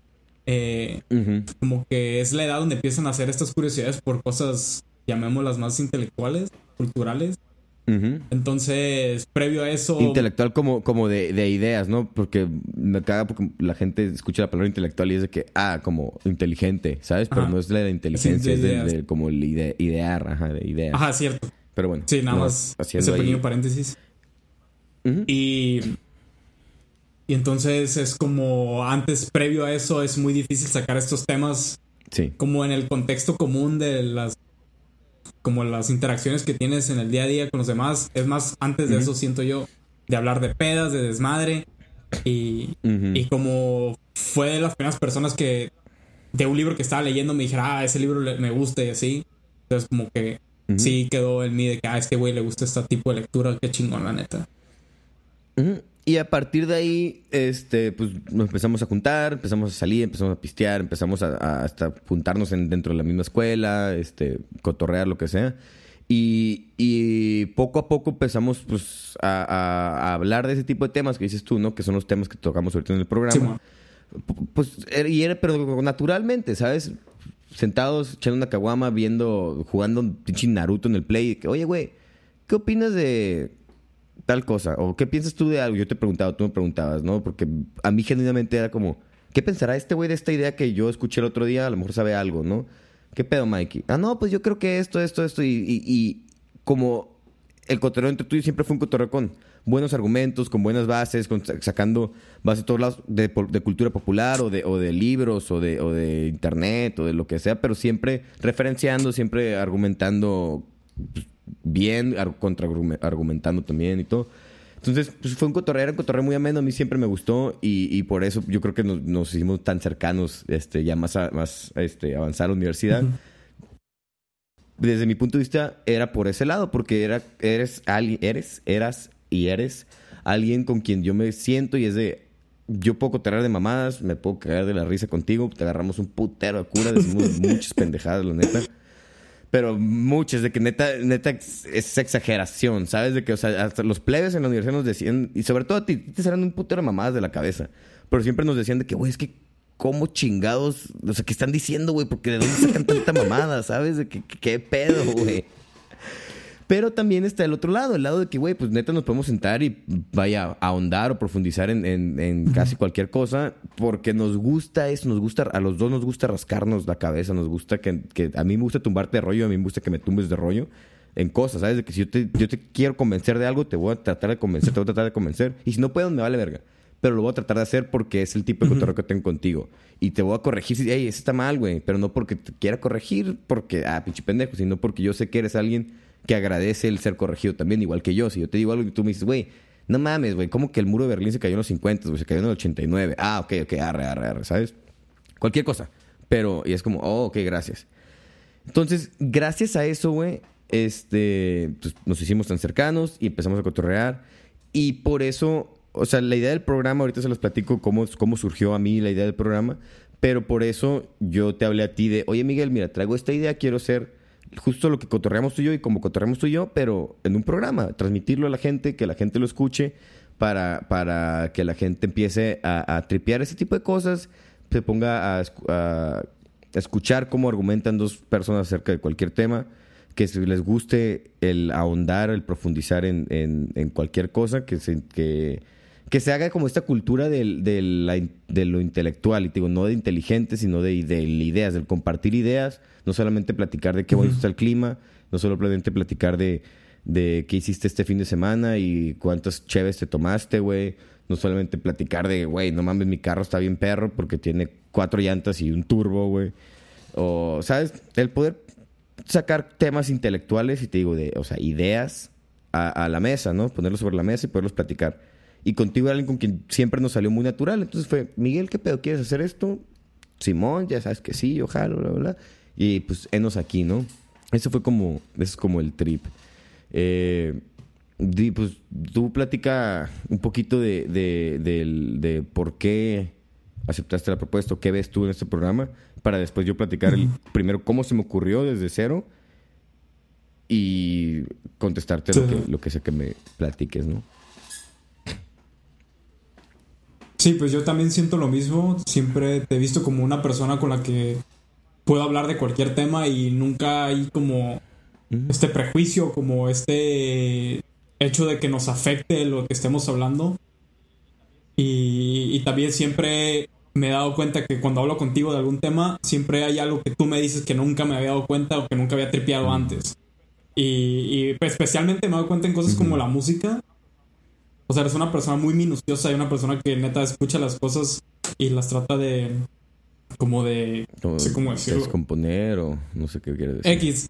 Eh, Ujú. como que es la edad donde empiezan a hacer estas curiosidades por cosas, llamémoslas más intelectuales, culturales. Ujú. Entonces, previo a eso... Intelectual como, como de, de ideas, ¿no? Porque me caga porque la gente escucha la palabra intelectual y es de que, ah, como inteligente, ¿sabes? Pero Ajá. no es la de inteligencia, Sí, de es de, de como el ide- idear, ajá, de ideas. Ajá, cierto. Pero bueno. Sí, nada no, más ese ahí- pequeño Y, y entonces es como antes, previo a eso, es muy difícil sacar estos temas Sí. como en el contexto común de las como las interacciones que tienes en el día a día con los demás. Es más, antes de eso siento yo, de hablar de pedas, de desmadre. Y, y como fue de las primeras personas que de un libro que estaba leyendo me dijera, ah, ese libro me gusta y así. Entonces como que sí quedó en mí de que a este güey le gusta este tipo de lectura, qué chingón, la neta. Y a partir de ahí, este, pues nos empezamos a juntar, empezamos a salir, empezamos a pistear, empezamos a, hasta juntarnos en, dentro de la misma escuela, este, cotorrear, lo que sea. Y, poco a poco empezamos pues, a, hablar de ese tipo de temas que dices tú, ¿no? Que son los temas que tocamos ahorita en el programa. pues, y era, pero naturalmente, ¿sabes? Sentados, echando una caguama, viendo, jugando un pinche Naruto en el play. Que, Oye, güey, ¿qué opinas de tal cosa? ¿O qué piensas tú de algo? Yo te he preguntado, tú me preguntabas, ¿no? Porque a mí genuinamente era como, ¿qué pensará este güey de esta idea que yo escuché el otro día? A lo mejor sabe algo, ¿no? ¿Qué pedo, Mikey? Ah, no, pues yo creo que esto, esto, esto. Y, como el cotorreo entre tú y siempre fue un cotorreo con buenos argumentos, con buenas bases, con, sacando bases de todos lados de, cultura popular o de, o de libros o de, o de internet o de lo que sea, pero siempre referenciando, siempre argumentando pues, bien, contra argumentando también y todo. Entonces, pues fue un cotorreo, era un cotorreo muy ameno, a mí siempre me gustó y, por eso yo creo que nos, hicimos tan cercanos, este, ya más, más este, avanzar a la universidad. Desde mi punto de vista, era por ese lado, porque era, eres, eres, eras y eres alguien con quien yo me siento y es de, yo puedo cotorrear de mamadas, me puedo caer de la risa contigo, te agarramos un putero de cura, decimos muchas pendejadas, la neta pero muchas, de que neta, neta es exageración, ¿sabes? De que, o sea, hasta los plebes en la universidad nos decían, y sobre todo a ti, te serán un putero de mamadas de la cabeza, pero siempre nos decían de que, güey, es que, ¿cómo chingados? O sea, ¿qué están diciendo, güey? Porque de dónde sacan tanta mamada, ¿sabes? De que, qué pedo, güey. Pero también está el otro lado, el lado de que, güey, pues neta nos podemos sentar y vaya a ahondar o profundizar en, casi cualquier cosa, porque nos gusta eso, nos gusta, a los dos nos gusta rascarnos la cabeza, nos gusta que, a mí me gusta tumbarte de rollo, a mí me gusta que me tumbes de rollo en cosas, ¿sabes? De que si yo te, yo te quiero convencer de algo, te voy a tratar de convencer, te voy a tratar de convencer, y si no puedo, me vale verga. Pero lo voy a tratar de hacer porque es el tipo de cotorreo que tengo contigo. Y te voy a corregir si, hey, eso está mal, güey. Pero no porque te quiera corregir, porque, ah, pinche pendejo, sino porque yo sé que eres alguien que agradece el ser corregido también, igual que yo. Si yo te digo algo y tú me dices, güey, no mames, güey, ¿cómo que el muro de Berlín se cayó en los 50, güey? Se cayó en el 89. Ah, ok, ok, arre, arre, arre, ¿sabes? Cualquier cosa. Pero, y es como, oh, ok, gracias. Entonces, gracias a eso, güey, este, pues, nos hicimos tan cercanos y empezamos a cotorrear. Y por eso, o sea, la idea del programa, ahorita se los platico cómo, cómo surgió a mí la idea del programa, pero por eso yo te hablé a ti de, oye Miguel, mira, traigo esta idea, quiero ser justo lo que cotorreamos tú y yo y como cotorreamos tú y yo, pero en un programa, transmitirlo a la gente, que la gente lo escuche, para, para que la gente empiece a, tripear ese tipo de cosas, se ponga a, escuchar cómo argumentan dos personas acerca de cualquier tema, que les guste el ahondar, el profundizar en, en, cualquier cosa, que se, que, que se haga como esta cultura de, de lo intelectual, y digo, no de inteligente, sino de, de ideas, del compartir ideas no solamente platicar de qué bonito está el clima, no solamente platicar de, de qué hiciste este fin de semana y cuántas cheves te tomaste, güey. No solamente platicar de, güey, no mames, mi carro está bien perro porque tiene cuatro llantas y un turbo, güey. O, ¿sabes? El poder sacar temas intelectuales y te digo, de, o sea, ideas a, la mesa, ¿no? Ponerlos sobre la mesa y poderlos platicar. Y contigo alguien con quien siempre nos salió muy natural. Entonces fue, Miguel, ¿qué pedo? ¿Quieres hacer esto? Simón, ya sabes que sí, ojalá, bla, bla, bla. Y pues, enos aquí, ¿no? Eso fue como, eso es como el trip. Eh, pues tú platica un poquito de, de, por qué aceptaste la propuesta, qué ves tú en este programa, para después yo platicar el, primero cómo se me ocurrió desde cero y contestarte lo, que, lo que sé que me platiques, ¿no? Sí, pues yo también siento lo mismo. Siempre te he visto como una persona con la que puedo hablar de cualquier tema y nunca hay como este prejuicio, como este hecho de que nos afecte lo que estemos hablando. Y, también siempre me he dado cuenta que cuando hablo contigo de algún tema, siempre hay algo que tú me dices que nunca me había dado cuenta o que nunca había tripeado antes. Y, pues, especialmente me he dado cuenta en cosas como la música. O sea, eres una persona muy minuciosa y una persona que neta escucha las cosas y las trata de, como de... no sé cómo decirlo. Descomponer o no sé qué quiere decir. X.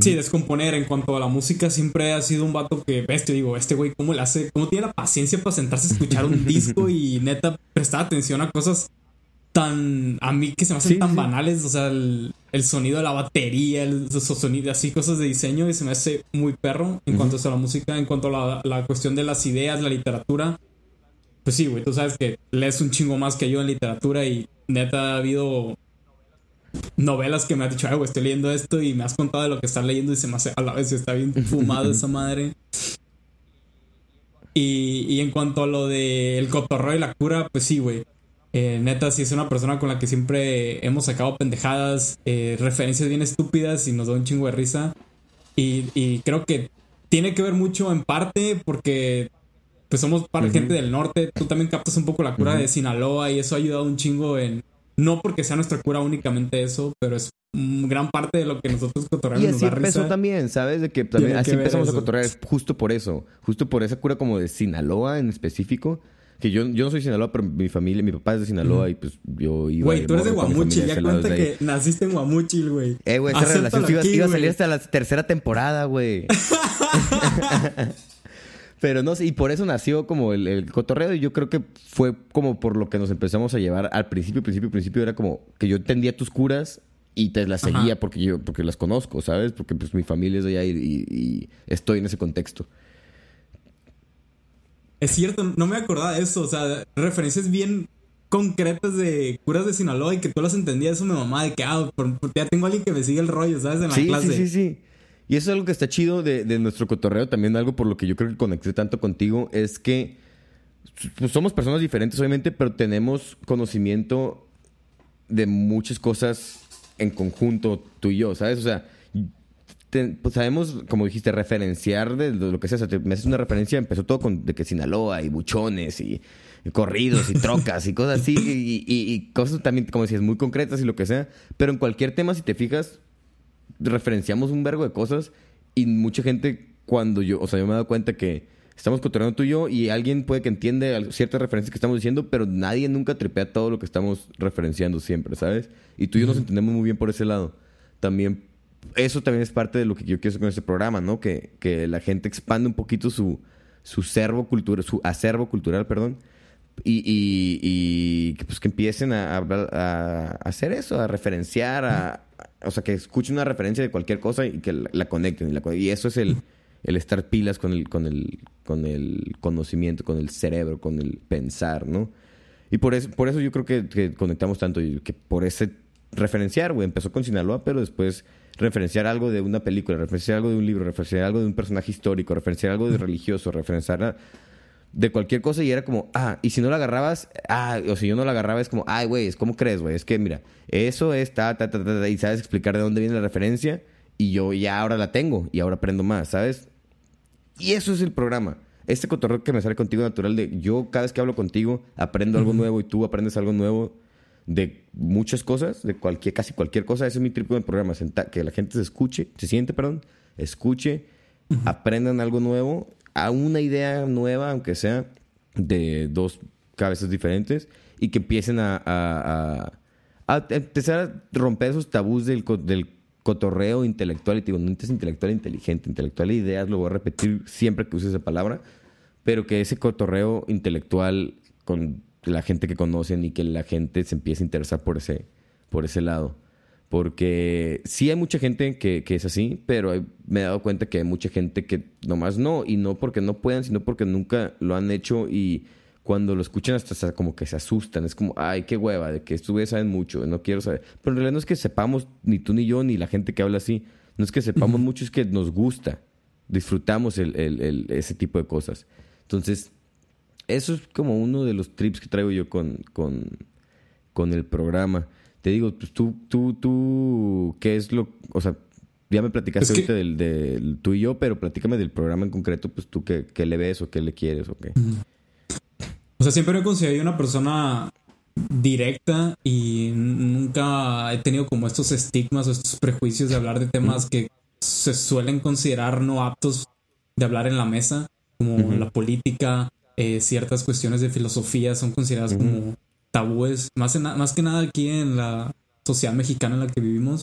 Sí, descomponer en cuanto a la música siempre ha sido un vato que, ves, te digo, este güey, ¿cómo le hace? ¿Cómo tiene la paciencia para sentarse a escuchar un disco y neta prestar atención a cosas tan. A mí que se me hacen tan banales. O sea, el, sonido de la batería, el, sonido, así cosas de diseño, y se me hace muy perro en cuanto a la música, en cuanto a la, cuestión de las ideas, la literatura. Pues sí, güey, tú sabes que lees un chingo más que yo en literatura y neta ha habido novelas que me has dicho, güey, estoy leyendo esto y me has contado de lo que estás leyendo y se me hace a la vez está bien fumado esa madre. Y, y en cuanto a lo del cotorreo y la cura, pues sí, güey. Eh, neta, sí es una persona con la que siempre hemos sacado pendejadas, eh, referencias bien estúpidas y nos da un chingo de risa. Y, creo que tiene que ver mucho en parte porque pues somos para gente del norte. Tú también captas un poco la cura de Sinaloa y eso ha ayudado un chingo en... No porque sea nuestra cura únicamente eso, pero es gran parte de lo que nosotros cotorreamos. Y así empezó también, ¿sabes? De que también así empezamos a cotorrear justo por eso. Justo por esa cura como de Sinaloa en específico que yo, yo no soy de Sinaloa, pero mi familia, mi papá es de Sinaloa y pues yo iba Güey, tú eres de Guamuchil, ya cuenta que naciste en Guamuchil, güey. Eh, güey, esa relación iba, a salir hasta la tercera temporada, güey. pero no sé, y por eso nació como el, el, cotorreo y yo creo que fue como por lo que nos empezamos a llevar al principio, principio, principio era como que yo entendía tus curas y te las seguía porque yo porque las conozco, ¿sabes? Porque pues mi familia es de allá y estoy en ese contexto. Es cierto, no me acordaba de eso. O sea, referencias bien concretas de curas de Sinaloa y que tú las entendías. Eso mi mamá, de que, ah, ya tengo a alguien que me sigue el rollo, ¿sabes? En la sí, clase. Sí, sí, sí. Y eso es algo que está chido de, nuestro cotorreo. También algo por lo que yo creo que conecté tanto contigo es que pues, somos personas diferentes, obviamente, pero tenemos conocimiento de muchas cosas en conjunto, tú y yo, ¿sabes? O sea, pues sabemos, como dijiste, referenciar de lo que sea. O sea me haces una referencia, empezó todo con de que Sinaloa y buchones y, corridos y trocas y cosas así. Y, cosas también, como decías, muy concretas y lo que sea. Pero en cualquier tema, si te fijas, referenciamos un vergo de cosas. Y mucha gente, cuando yo, o sea, yo me he dado cuenta que estamos cotorreando tú y yo y alguien puede que entiende ciertas referencias que estamos diciendo, pero nadie nunca tripea todo lo que estamos referenciando siempre, ¿sabes? Y tú y yo nos entendemos muy bien por ese lado. También eso también es parte de lo que yo quiero hacer con este programa, ¿no? Que, que la gente expande un poquito su, su servo cultural, su acervo cultural, perdón. Y, que, pues, que empiecen a, hacer eso, a referenciar, a, o sea, que escuchen una referencia de cualquier cosa y que la, conecten. Y, eso es el, el estar pilas con el, con, el, con el conocimiento, con el cerebro, con el pensar, ¿no? Y por eso, por eso yo creo que, que conectamos tanto y que por ese referenciar, güey, empezó con Sinaloa, pero después referenciar algo de una película, referenciar algo de un libro, referenciar algo de un personaje histórico, referenciar algo de religioso, referenciar de cualquier cosa y era como, ah, y si no la agarrabas, ah, o si yo no la agarraba es como, ay, güey, ¿cómo crees, güey? Es que mira, eso es ta, ta, ta, ta, y sabes explicar de dónde viene la referencia y yo ya ahora la tengo y ahora aprendo más, ¿sabes? Y eso es el programa. Este cotorreo que me sale contigo natural de yo cada vez que hablo contigo aprendo algo nuevo y tú aprendes algo nuevo de muchas cosas, de cualquier, casi cualquier cosa. Ese es mi tipo de programa, que la gente se escuche, se siente, perdón, escuche, aprendan algo nuevo, a una idea nueva, aunque sea de dos cabezas diferentes, y que empiecen a, a, a, empezar a romper esos tabús del, del cotorreo intelectual. Y digo, no es intelectual inteligente, intelectual de ideas, lo voy a repetir siempre que use esa palabra, pero que ese cotorreo intelectual con la gente que conocen y que la gente se empiece a interesar por ese, por ese lado. Porque sí hay mucha gente que, que es así, pero me he dado cuenta que hay mucha gente que nomás no, y no porque no puedan, sino porque nunca lo han hecho y cuando lo escuchan hasta como que se asustan. Es como, ay, qué hueva, de que ustedes saben mucho, no quiero saber. Pero en realidad no es que sepamos, ni tú ni yo, ni la gente que habla así, no es que sepamos mucho, es que nos gusta, disfrutamos el, el, ese tipo de cosas. Entonces, eso es como uno de los trips que traigo yo con, con, el programa. Te digo, pues tú, tú, tú, ¿qué es lo, o sea, ya me platicaste ahorita del, del, tú y yo, pero platícame del programa en concreto, pues tú qué, qué le ves o qué le quieres o qué. O sea, siempre me considerado una persona directa y nunca he tenido como estos estigmas o estos prejuicios de hablar de temas que se suelen considerar no aptos de hablar en la mesa, como la política, eh, ciertas cuestiones de filosofía son consideradas como tabúes, más, más que nada aquí en la sociedad mexicana en la que vivimos.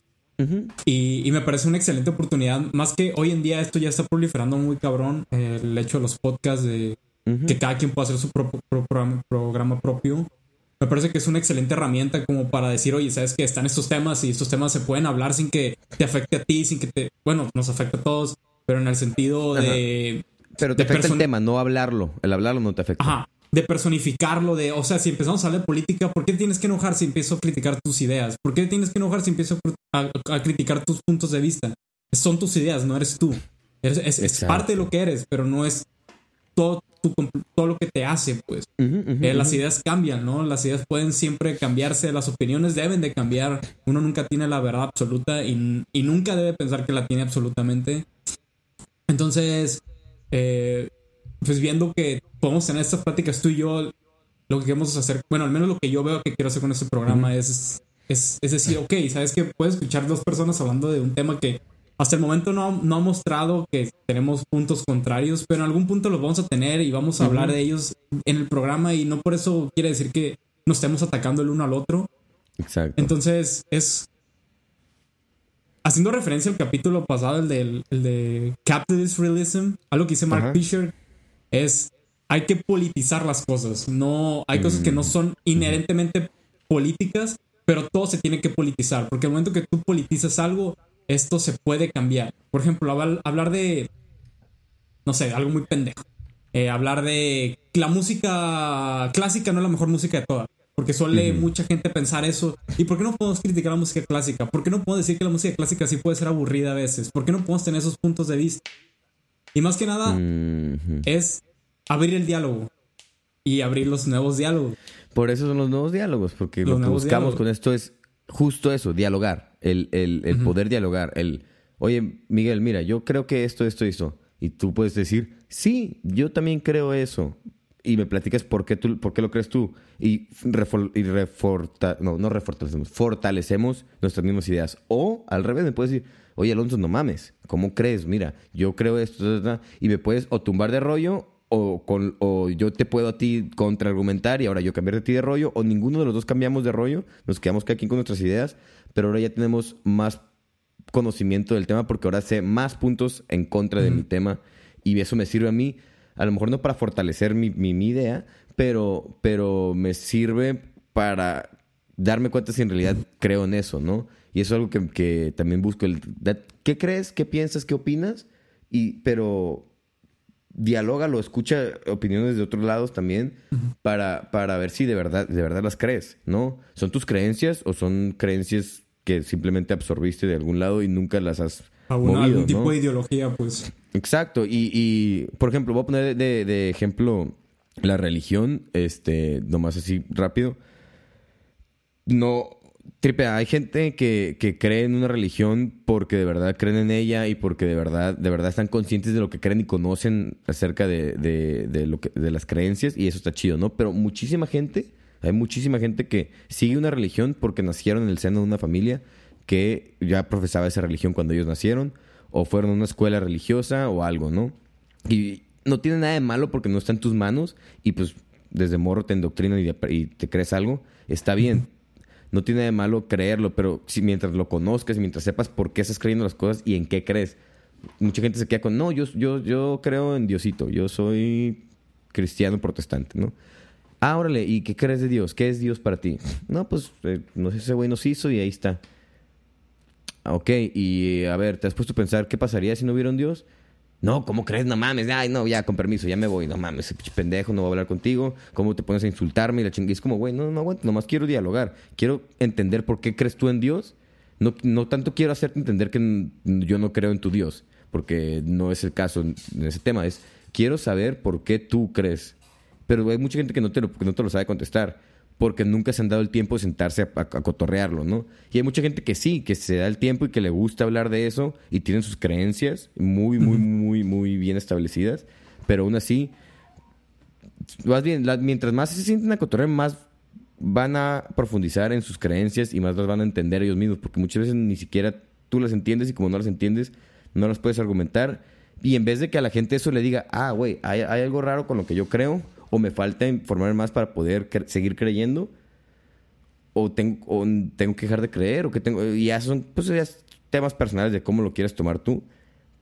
y, me parece una excelente oportunidad, más que hoy en día esto ya está proliferando muy cabrón, el hecho de los podcasts, de que cada quien pueda hacer su propio programa, propio. me parece que es una excelente herramienta como para decir, oye, sabes que están estos temas y estos temas se pueden hablar sin que te afecte a ti, sin que te, bueno, nos afecte a todos, pero en el sentido de... Pero te afecta el tema, no hablarlo. El hablarlo no te afecta. Ajá. De personificarlo, de, o sea, si empezamos a hablar de política, ¿por qué tienes que enojar si empiezo a criticar tus ideas? ¿Por qué tienes que enojar si empiezo a, criticar tus puntos de vista? Son tus ideas, no eres tú. es, parte de lo que eres, pero no es todo, todo lo que te hace, pues. Eh, las ideas cambian, ¿no? Las ideas pueden siempre cambiarse, las opiniones deben de cambiar. Uno nunca tiene la verdad absoluta y, y nunca debe pensar que la tiene absolutamente. Entonces, eh, pues viendo que podemos tener estas pláticas tú y yo, lo que queremos hacer, bueno, al menos lo que yo veo que quiero hacer con este programa es, es, es, decir, ok, sabes que puedes escuchar dos personas hablando de un tema que hasta el momento no, no ha mostrado que tenemos puntos contrarios, pero en algún punto los vamos a tener y vamos a hablar de ellos en el programa y no por eso quiere decir que nos estemos atacando el uno al otro. Exacto. Entonces es haciendo referencia al capítulo pasado, el, del, el de Capitalist Realism, algo que dice Mark Fisher, es hay que politizar las cosas. No, hay cosas que no mm. son inherentemente políticas, pero todo se tiene que politizar. Porque el momento que tú politizas algo, esto se puede cambiar. Por ejemplo, hablar de, no sé, algo muy pendejo. Eh, hablar de la música clásica no es la mejor música de todas. Porque suele mucha gente pensar eso. ¿Y por qué no podemos criticar la música clásica? ¿Por qué no podemos decir que la música clásica sí puede ser aburrida a veces? ¿Por qué no podemos tener esos puntos de vista? Y más que nada es abrir el diálogo y abrir los nuevos diálogos. Por eso son los nuevos diálogos, porque lo que buscamos con esto es justo eso, dialogar, el, poder dialogar, el, oye, Miguel, mira, yo creo que esto, esto, esto. Y tú puedes decir, sí, yo también creo eso y me platicas por qué, tú, por qué lo crees tú y, y reforta, no, no refortalecemos, fortalecemos nuestras mismas ideas. O al revés, me puedes decir, oye Alonso, no mames, ¿cómo crees? Mira, yo creo esto, y me puedes o tumbar de rollo o, con, o yo te puedo a ti contraargumentar y ahora yo cambiar de ti de rollo o ninguno de los dos cambiamos de rollo, nos quedamos aquí con nuestras ideas, pero ahora ya tenemos más conocimiento del tema porque ahora sé más puntos en contra de mi tema y eso me sirve a mí a lo mejor no para fortalecer mi, mi, idea, pero, pero me sirve para darme cuenta si en realidad creo en eso, ¿no? Y eso es algo que, que también busco. El, ¿Qué crees? ¿Qué piensas? ¿Qué opinas? Y, pero dialógalo, escucha opiniones de otros lados también para, para ver si de verdad, de verdad las crees, ¿no? ¿Son tus creencias o son creencias que simplemente absorbiste de algún lado y nunca las has algún tipo de ideología, pues. Exacto. Y, por ejemplo, voy a poner de, ejemplo la religión, este, nomás así rápido. No, tripe, hay gente que, que, cree en una religión porque de verdad creen en ella y porque de verdad, de verdad están conscientes de lo que creen y conocen acerca de, de, lo que, de las creencias y eso está chido, ¿no? Pero muchísima gente, hay muchísima gente que sigue una religión porque nacieron en el seno de una familia que ya profesaba esa religión cuando ellos nacieron, o fueron a una escuela religiosa o algo, ¿no? Y no tiene nada de malo porque no está en tus manos y pues desde morro te endoctrinan y, te crees algo, está bien. No tiene de malo creerlo, pero si mientras lo conozcas mientras sepas por qué estás creyendo las cosas y en qué crees. Mucha gente se queda con, no, yo, yo, yo creo en Diosito, yo soy cristiano protestante, ¿no? Ah, órale, ¿y qué crees de Dios? ¿Qué es Dios para ti? No, pues, eh, no sé, ese güey nos hizo y ahí está. Ok, y a ver, ¿te has puesto a pensar qué pasaría si no hubiera un Dios? No, ¿cómo crees? No mames, ay, no, ya, con permiso, ya me voy. No mames, pendejo, no voy a hablar contigo. ¿Cómo te pones a insultarme? Y la chingue es como, güey, no, no aguanto, nomás quiero dialogar. Quiero entender por qué crees tú en Dios. No, no tanto quiero hacerte entender que yo no creo en tu Dios, porque no es el caso en ese tema. Es, quiero saber por qué tú crees. Pero hay mucha gente que no te lo, que no te lo sabe contestar porque nunca se han dado el tiempo de sentarse a, cotorrearlo, ¿no? Y hay mucha gente que sí, que se da el tiempo y que le gusta hablar de eso y tienen sus creencias muy, muy, muy, muy bien establecidas, pero aún así, más bien, mientras más se sienten a cotorrear, más van a profundizar en sus creencias y más las van a entender ellos mismos, porque muchas veces ni siquiera tú las entiendes y como no las entiendes, no las puedes argumentar. Y en vez de que a la gente eso le diga, ah, güey, hay, hay algo raro con lo que yo creo, o me falta informar más para poder seguir creyendo o tengo, tengo que dejar de creer o que tengo y ya son pues ya temas personales de cómo lo quieres tomar tú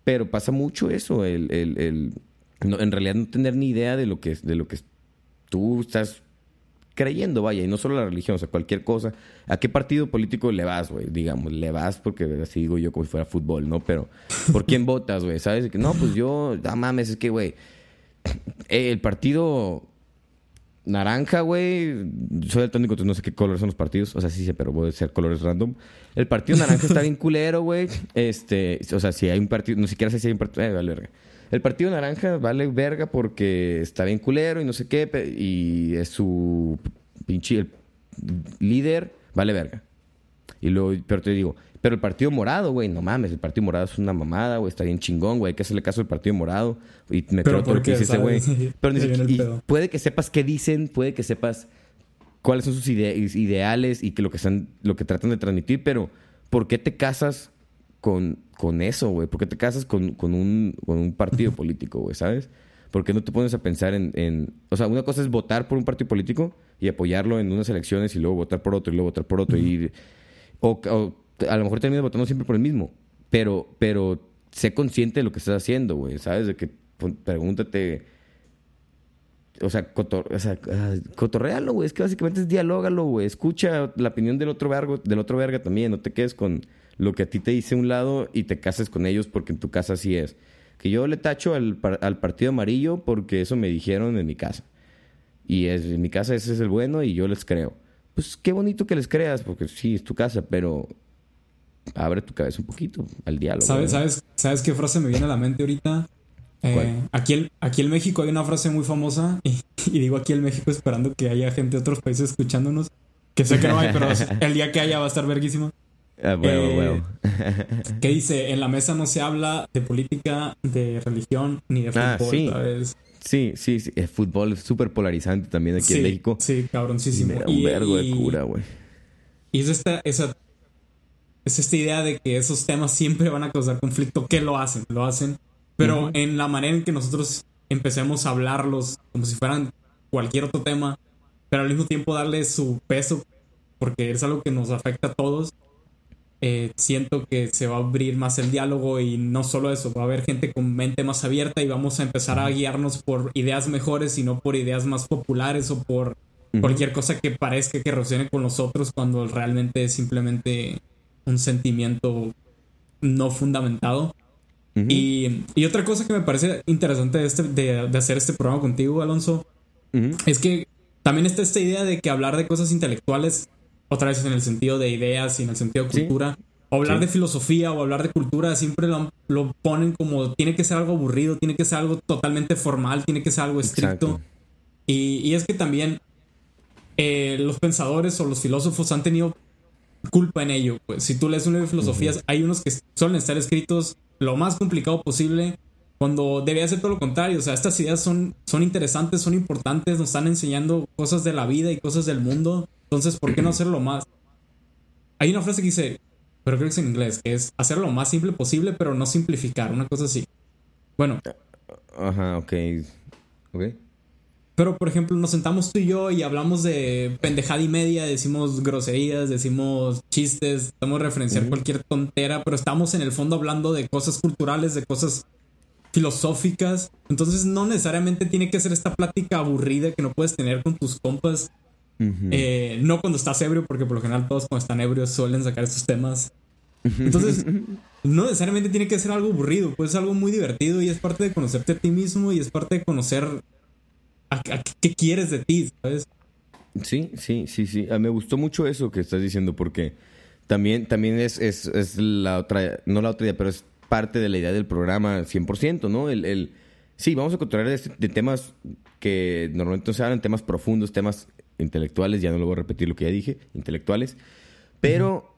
pero pasa mucho eso el, el, en realidad no tener ni idea de lo que de lo que tú estás creyendo, vaya, y no solo la religión, o sea, cualquier cosa. ¿A qué partido político le vas, güey? Digamos, le vas porque así digo yo como si fuera fútbol, ¿no? Pero, ¿por quién votas, güey? ¿Sabes? No, pues yo, no mames, es que, güey, el partido naranja, güey. Soy daltónico, entonces no sé qué colores son los partidos. O sea, sí sé, pero voy a ser colores random. El partido naranja está bien culero, güey. Este, o sea, si hay un partido, no siquiera sé si hay un partido. Eh, vale, verga. El partido naranja vale verga porque está bien culero y no sé qué. Y es su pinche el líder, vale verga. Y luego, pero te digo, pero el partido morado, güey, no mames, el partido morado es una mamada, güey, está bien chingón, güey, hay que hacerle caso al partido morado. Y me creo todo lo que dice ese güey. Pero ni puede que sepas qué dicen, puede que sepas cuáles son sus ideales y que lo que están, lo que tratan de transmitir, pero ¿por qué te casas con, con eso, güey? ¿Por qué te casas con, con, un, con un partido político, güey, sabes? ¿Por qué no te pones a pensar en, en, O sea, una cosa es votar por un partido político y apoyarlo en unas elecciones y luego votar por otro y luego votar por otro y... o a lo mejor terminas votando siempre por el mismo, pero, pero sé consciente de lo que estás haciendo, güey, ¿sabes? De que pregúntate, o sea, cotor, ah, cotorrealo, güey, es que básicamente es dialógalo, güey, escucha la opinión del otro, vergo, del otro verga también, no te quedes con lo que a ti te dice un lado y te cases con ellos porque en tu casa así es. Que yo le tacho al, al partido amarillo porque eso me dijeron en mi casa. Y es, en mi casa ese es el bueno y yo les creo. Pues qué bonito que les creas, porque sí, es tu casa, pero abre tu cabeza un poquito al diálogo. ¿Sabes, sabes, ¿sabes qué frase me viene a la mente ahorita? Eh, aquí, en, aquí en México hay una frase muy famosa y, digo aquí en México esperando que haya gente de otros países escuchándonos. Que sé que no hay, pero el día que haya va a estar verguísimo. Ah, eh, que dice, en la mesa no se habla de política, de religión, ni de ah, fútbol, sí. ¿sabes? Sí, sí, sí. El fútbol es súper polarizante también aquí en México. Sí, cabroncísimo. un vergo de cura, güey. Y es esta, esa es esta idea de que esos temas siempre van a causar conflicto, que lo hacen, lo hacen, pero en la manera en que nosotros empecemos a hablarlos como si fueran cualquier otro tema, pero al mismo tiempo darle su peso, porque es algo que nos afecta a todos, eh, siento que se va a abrir más el diálogo y no solo eso, va a haber gente con mente más abierta y vamos a empezar a guiarnos por ideas mejores y no por ideas más populares o por cualquier cosa que parezca que resuene con nosotros cuando realmente es simplemente un sentimiento no fundamentado. y, otra cosa que me parece interesante de, este, de, hacer este programa contigo, Alonso, es que también está esta idea de que hablar de cosas intelectuales, otra vez en el sentido de ideas y en el sentido de cultura, o hablar de filosofía o hablar de cultura, siempre lo, ponen como tiene que ser algo aburrido, tiene que ser algo totalmente formal, tiene que ser algo estricto. Y, es que también eh, los pensadores o los filósofos han tenido culpa en ello. Pues si tú lees un libro de filosofías, hay unos que suelen estar escritos lo más complicado posible, cuando debería ser todo lo contrario. O sea, estas ideas son, son interesantes, son importantes, nos están enseñando cosas de la vida y cosas del mundo. Entonces, ¿por qué no hacerlo más? Hay una frase que dice, pero creo que es en inglés, que es hacerlo lo más simple posible, pero no simplificar, una cosa así. Bueno. Ajá, ok. Ok. Pero, por ejemplo, nos sentamos tú y yo y hablamos de pendejada y media, decimos groserías, decimos chistes, estamos a referenciar cualquier tontera, pero estamos en el fondo hablando de cosas culturales, de cosas filosóficas. Entonces, no necesariamente tiene que ser esta plática aburrida que no puedes tener con tus compas. Eh, no cuando estás ebrio, porque por lo general todos cuando están ebrios suelen sacar estos temas. Entonces, no necesariamente tiene que ser algo aburrido, puede ser algo muy divertido y es parte de conocerte a ti mismo y es parte de conocer qué quieres de ti, ¿sabes? Sí, sí, sí, sí. Ah, me gustó mucho eso que estás diciendo porque también, también es, es, es la otra, no la otra idea, pero es parte de la idea del programa 100%, ¿no? El, el, sí, vamos a controlar de, este, de temas que normalmente no se hablan, temas profundos, temas intelectuales, ya no lo voy a repetir lo que ya dije, intelectuales, pero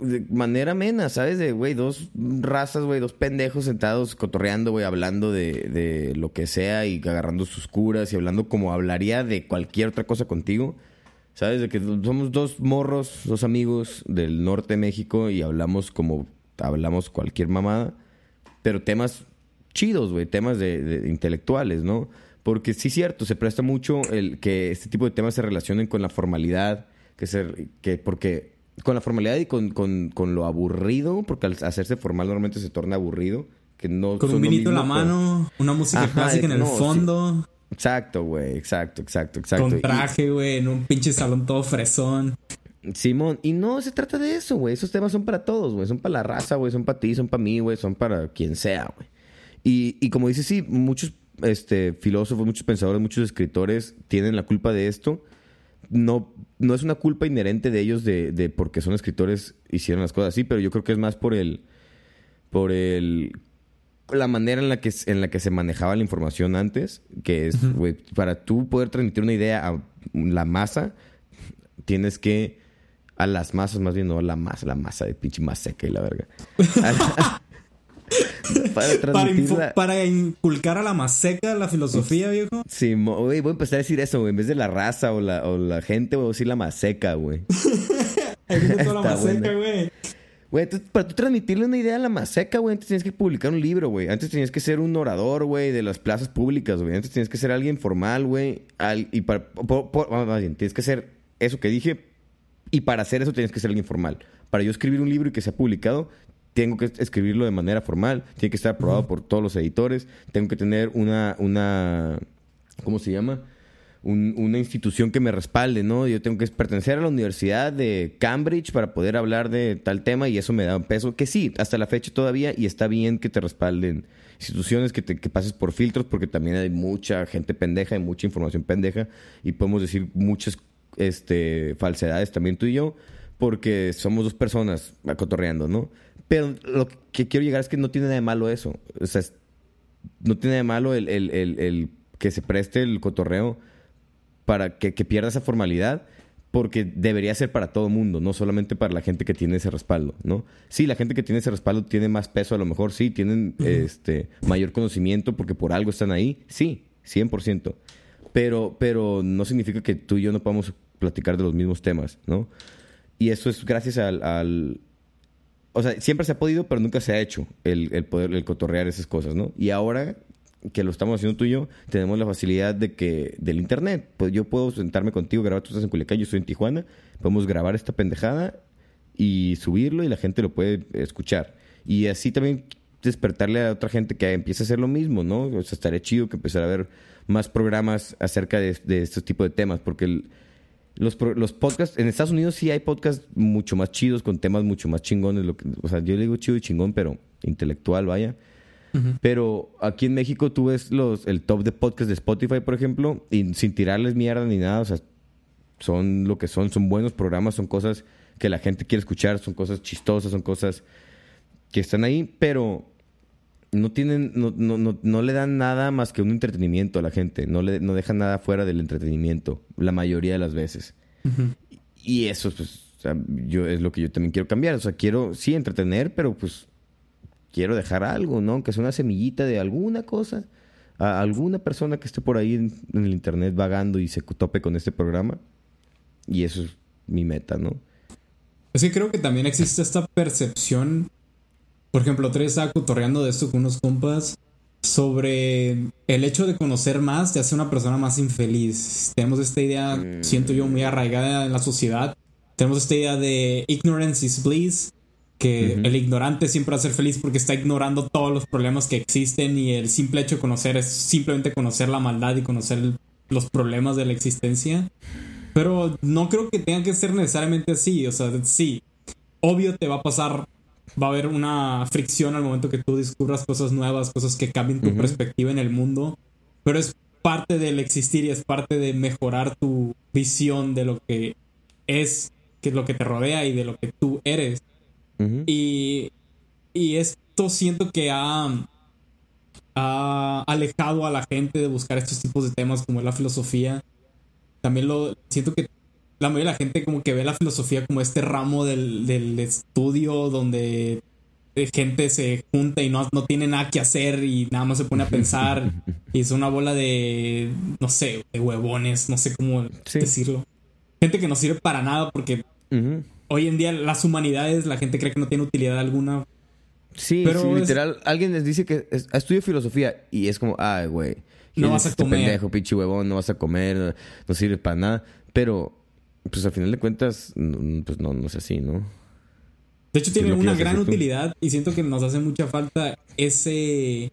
de manera amena, ¿sabes? De, güey, dos razas, güey, dos pendejos sentados cotorreando, güey, hablando de, de, lo que sea y agarrando sus curas y hablando como hablaría de cualquier otra cosa contigo. ¿Sabes? De que somos dos morros, dos amigos del norte de México y hablamos como hablamos cualquier mamada, pero temas chidos, güey, temas de, intelectuales, ¿no? Porque sí es cierto, se presta mucho el que este tipo de temas se relacionen con la formalidad, que, ser, que porque con la formalidad y con, con, con, lo aburrido, porque al hacerse formal normalmente se torna aburrido. Que no con un vinito en la mano, una música clásica en el fondo. Exacto, güey, exacto, exacto, exacto. Con traje, güey, en un pinche salón todo fresón. Simón, y no se trata de eso, güey. Esos temas son para todos, güey. Son para la raza, güey. Son para ti, son para mí, güey. Son para quien sea, güey. Y, y como dices, sí, muchos este, filósofos, muchos pensadores, muchos escritores tienen la culpa de esto. No, no es una culpa inherente de ellos de, de porque son escritores hicieron las cosas así, pero yo creo que es más por el. por el. la manera en la que, en la que se manejaba la información antes. Que es, güey, para tú poder transmitir una idea a la masa, tienes que a las masas, más bien no a la masa, la masa de pinche más seca y la verga. para, para, inculcar a la más seca la filosofía, viejo. Sí, güey, voy a empezar a decir eso, güey. En vez de la raza o la, o la gente, voy a decir la más seca, güey. la más seca, güey. Güey, para tú transmitirle una idea a la maseca, güey, antes tienes que publicar un libro, güey. Antes tenías que ser un orador, güey, de las plazas públicas, güey. Antes tienes que ser alguien formal, güey. Y para... más bien, tienes que ser eso que dije y para hacer eso tienes que ser alguien formal. Para yo escribir un libro y que sea publicado, tengo que escribirlo de manera formal, tiene que estar aprobado por todos los editores, tengo que tener una, una ¿cómo se llama? una institución que me respalde, ¿no? Yo tengo que pertenecer a la Universidad de Cambridge para poder hablar de tal tema y eso me da un peso que sí, hasta la fecha todavía y está bien que te respalden instituciones, que, te, que pases por filtros porque también hay mucha gente pendeja y mucha información pendeja y podemos decir muchas este, falsedades también tú y yo, porque somos dos personas acotorreando, ¿no? Pero lo que quiero llegar es que no tiene nada de malo eso. O sea, no tiene nada de malo el, el, el, que se preste el cotorreo para que, que, pierda esa formalidad, porque debería ser para todo mundo, no solamente para la gente que tiene ese respaldo, ¿no? Sí, la gente que tiene ese respaldo tiene más peso, a lo mejor sí, tienen este, mayor conocimiento porque por algo están ahí, sí, 100%. Pero, pero no significa que tú y yo no podamos platicar de los mismos temas, ¿no? Y eso es gracias al, o sea, siempre se ha podido, pero nunca se ha hecho el, el, poder, el cotorrear esas cosas, ¿no? Y ahora que lo estamos haciendo tú y yo, tenemos la facilidad de que, del internet. Pues yo puedo sentarme contigo, grabar, tú estás en Culiacán, yo estoy en Tijuana, podemos grabar esta pendejada y subirlo y la gente lo puede escuchar. Y así también despertarle a otra gente que empiece a hacer lo mismo, ¿no? O sea, estaría chido que empezara a haber más programas acerca de, de estos de temas, porque el, los, los podcasts, en Estados Unidos sí hay podcasts mucho más chidos, con temas mucho más chingones. Lo que, o sea, yo le digo chido y chingón, pero intelectual, vaya. Pero aquí en México tú ves los, el top de podcasts de Spotify, por ejemplo, y sin tirarles mierda ni nada, o sea, son lo que son, son buenos programas, son cosas que la gente quiere escuchar, son cosas chistosas, son cosas que están ahí, pero no tienen, no, no, no, no, le dan nada más que un entretenimiento a la gente, no le no dejan nada fuera del entretenimiento, la mayoría de las veces. Y eso, pues, yo, es lo que yo también quiero cambiar. O sea, quiero, sí, entretener, pero pues quiero dejar algo, ¿no? Que sea una semillita de alguna cosa a alguna persona que esté por ahí en, el internet vagando y se tope con este programa. Y eso es mi meta, ¿no? Es que creo que también existe esta percepción por ejemplo, tres estaba cotorreando de esto con unos compas sobre el hecho de conocer más te hace una persona más infeliz. Tenemos esta idea, mm. siento yo, muy arraigada en la sociedad. Tenemos esta idea de ignorance is bliss, que el ignorante siempre va a ser feliz porque está ignorando todos los problemas que existen y el simple hecho de conocer es simplemente conocer la maldad y conocer los problemas de la existencia. Pero no creo que tenga que ser necesariamente así. O sea, sí, obvio te va a pasar va a haber una fricción al momento que tú descubras cosas nuevas, cosas que cambien tu perspectiva en el mundo, pero es parte del existir y es parte de mejorar tu visión de lo que es, que es lo que te rodea y de lo que tú eres. y, y esto siento que ha, ha alejado a la gente de buscar estos tipos de temas como la filosofía. También lo siento que la mayoría de la gente como que ve la filosofía como este ramo del, del estudio donde gente se junta y no, no tiene nada que hacer y nada más se pone a pensar y es una bola de, no sé, de huevones, no sé cómo decirlo. Gente que no sirve para nada porque hoy en día las humanidades, la gente cree que no tiene utilidad alguna. Sí, pero literal, alguien les dice que estudio filosofía y es como, ay, güey. No vas a este comer. pendejo, pinche huevón, no vas a comer, no sirve para nada. Pero pues al final de cuentas, pues no, no es así, ¿no? De hecho, tiene una gran utilidad y siento que nos hace mucha falta ese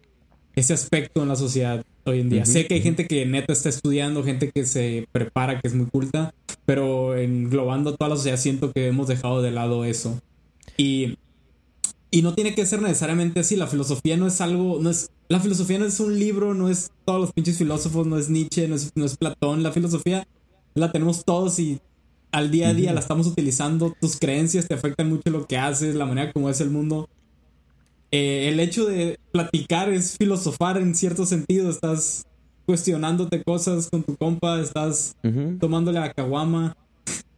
ese aspecto en la sociedad hoy en día. Sé que hay gente que neta está estudiando, gente que se prepara, que es muy culta, pero englobando toda la sociedad siento que hemos dejado de lado eso. Y, y no tiene que ser necesariamente así, la filosofía no es algo, no es, la filosofía no es un libro, no es todos los pinches filósofos, no es Nietzsche, no es, no es Platón, la filosofía la tenemos todos y al día a día la estamos utilizando, tus creencias te afectan mucho lo que haces, la manera como es el mundo. Eh, el hecho de platicar es filosofar en cierto sentido, estás cuestionándote cosas con tu compa, estás tomándole a caguama,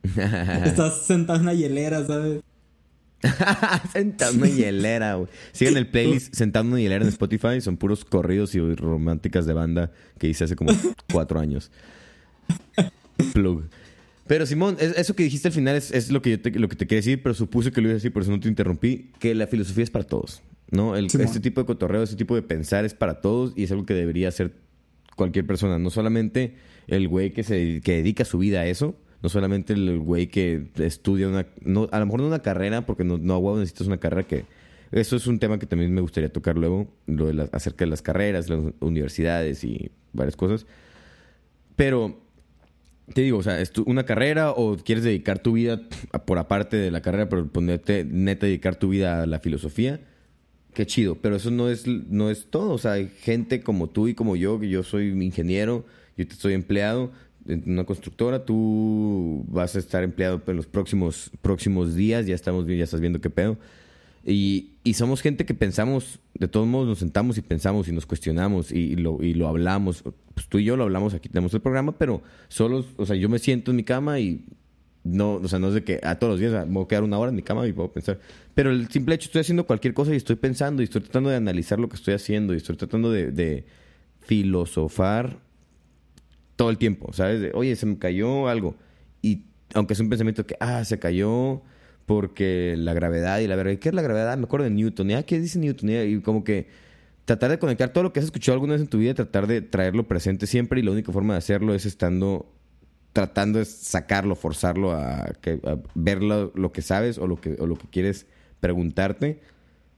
estás sentado en una hielera, ¿sabes? sentado en una hielera, güey. Sigan el playlist Sentado en una hielera en Spotify. Son puros corridos y románticas de banda que hice hace como cuatro años. Plug. Pero Simón, eso que dijiste al final es, lo, que yo te, lo que te quería decir, pero supuse que lo iba a decir, por eso no te interrumpí, que la filosofía es para todos. ¿no? El, este tipo de cotorreo, este tipo de pensar es para todos y es algo que debería hacer cualquier persona. No solamente el güey que se que dedica su vida a eso, no solamente el güey que estudia una... No, a lo mejor no una carrera, porque no, no wow, necesitas una carrera que... Eso es un tema que también me gustaría tocar luego, lo de acerca de las carreras, las universidades y varias cosas. Pero te digo, o sea, es una carrera o quieres dedicar tu vida por aparte de la carrera, pero ponerte neta dedicar tu vida a la filosofía, qué chido. Pero eso no es, no es todo. O sea, hay gente como tú y como yo, que yo soy ingeniero, yo estoy empleado en una constructora, tú vas a estar empleado en los próximos, próximos días, ya estamos ya estás viendo qué pedo. Y, y, somos gente que pensamos, de todos modos nos sentamos y pensamos y nos cuestionamos y, lo, y lo hablamos. Pues tú y yo lo hablamos aquí, tenemos el programa, pero solo, o sea, yo me siento en mi cama y no, o sea, no es de que a todos los días me voy a quedar una hora en mi cama y puedo pensar. Pero el simple hecho, estoy haciendo cualquier cosa y estoy pensando y estoy tratando de analizar lo que estoy haciendo y estoy tratando de, de filosofar todo el tiempo, ¿sabes? De, Oye, se me cayó algo. Y aunque es un pensamiento que, ah, se cayó porque la gravedad y la verdad, ¿qué es la gravedad? Me acuerdo de Newton, ¿ya? ¿Qué dice Newton? Y como que tratar de conectar todo lo que has escuchado alguna vez en tu vida, tratar de traerlo presente siempre y la única forma de hacerlo es estando tratando de sacarlo, forzarlo a, ver lo, que sabes o lo que, o lo que quieres preguntarte,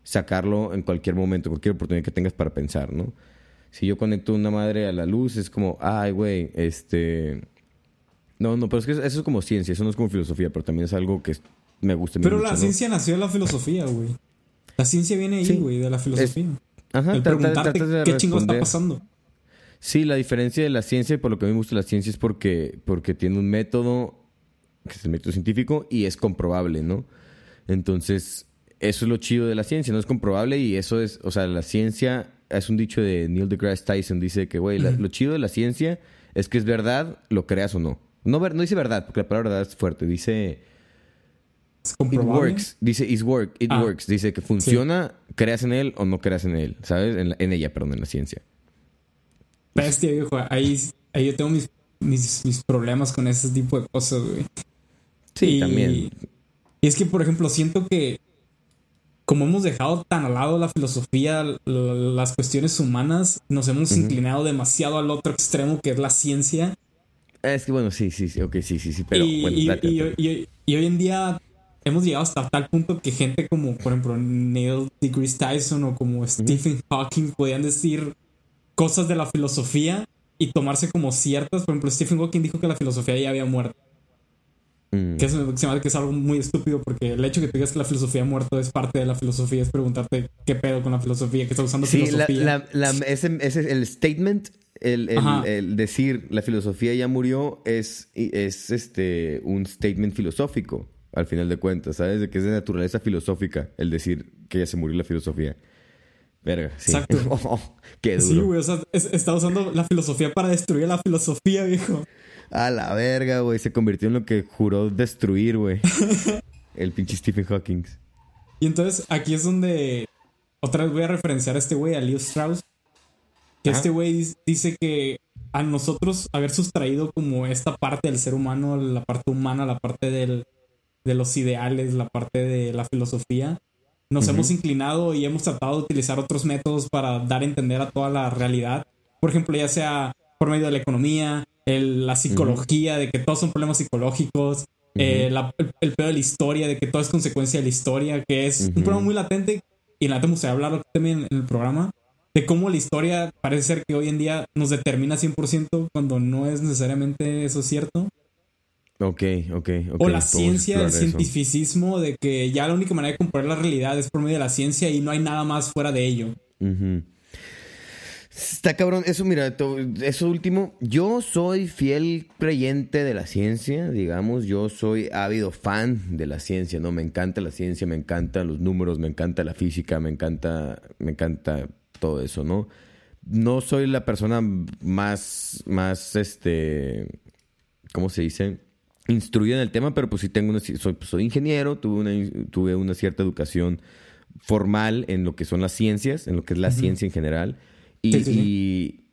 sacarlo en cualquier momento, cualquier oportunidad que tengas para pensar, ¿no? Si yo conecto una madre a la luz, es como, ay, güey, este... No, no, pero es que eso es como ciencia, eso no es como filosofía, pero también es algo que me gusta. Pero la ciencia nació de la filosofía, güey. La ciencia viene ahí, güey, de la filosofía. ajá, El preguntarte qué chingo está pasando. Sí, la diferencia de la ciencia, y por lo que a mí me gusta la ciencia, es porque, porque tiene un método, que es el método científico, y es comprobable, ¿no? Entonces, eso es lo chido de la ciencia, no es comprobable, y eso es, o sea, la ciencia, es un dicho de Neil deGrasse Tyson, dice que, güey, lo chido de la ciencia es que es verdad, lo creas o no. No, no dice verdad, porque la palabra verdad es fuerte, dice It works. Dice it, work, it ah. works. Dice que funciona, creas en él o no creas en él. ¿Sabes? En, ella, perdón, en la ciencia. Bestia, viejo. Ahí, ahí yo tengo mis, mis, problemas con ese tipo de cosas, güey. Sí, también. Y es que, por ejemplo, siento que como hemos dejado tan al lado la filosofía, las cuestiones humanas, nos hemos inclinado demasiado al otro extremo que es la ciencia. Es que bueno, sí, sí, sí, ok, sí, sí, sí, pero y, y, hoy en día hemos llegado hasta tal punto que gente como, por ejemplo, Neil deGrasse Tyson o como Stephen Hawking podían decir cosas de la filosofía y tomarse como ciertas. Por ejemplo, Stephen Hawking dijo que la filosofía ya había muerto. Mm. Que, es, que es algo muy estúpido porque el hecho de que tú digas que la filosofía ha muerto es parte de la filosofía, es preguntarte qué pedo con la filosofía, que está usando sí, filosofía. La, ese, ese, el statement, el, el, decir la filosofía ya murió es, es este, un statement filosófico al final de cuentas, ¿sabes? De que es de naturaleza filosófica el decir que ya se murió la filosofía. Verga, sí. Exacto. Oh, qué duro. Sí, güey, o sea, está usando la filosofía para destruir la filosofía, viejo. A la verga, güey, se convirtió en lo que juró destruir, güey. el pinche Stephen Hawking. Y entonces aquí es donde otra vez voy a referenciar a este güey, a Leo Strauss. Que este güey dice que a nosotros haber sustraído como esta parte del ser humano, la parte humana, la parte del, de los ideales, la parte de la filosofía, nos hemos inclinado y hemos tratado de utilizar otros métodos para dar a entender a toda la realidad. Por ejemplo, ya sea por medio de la economía, la psicología, de que todos son problemas psicológicos, eh, el, pedo de la historia, de que todo es consecuencia de la historia, que es un problema muy latente y en la me gustaría hablar también en el programa, de cómo la historia parece ser que hoy en día nos determina 100% cuando no es necesariamente eso cierto. Ok, ok, ok. O la ciencia, el cientificismo de que ya la única manera de comparar la realidad es por medio de la ciencia y no hay nada más fuera de ello. Está cabrón, eso mira, eso último, yo soy fiel creyente de la ciencia, digamos, yo soy ávido fan de la ciencia, ¿no? Me encanta la ciencia, me encantan los números, me encanta la física, me encanta, me encanta todo eso, ¿no? No soy la persona más, más, este, ¿cómo se dice? Instruida en el tema, pero pues sí tengo una, soy, soy ingeniero, tuve una, tuve una cierta educación formal en lo que son las ciencias, en lo que es la ciencia en general. Y,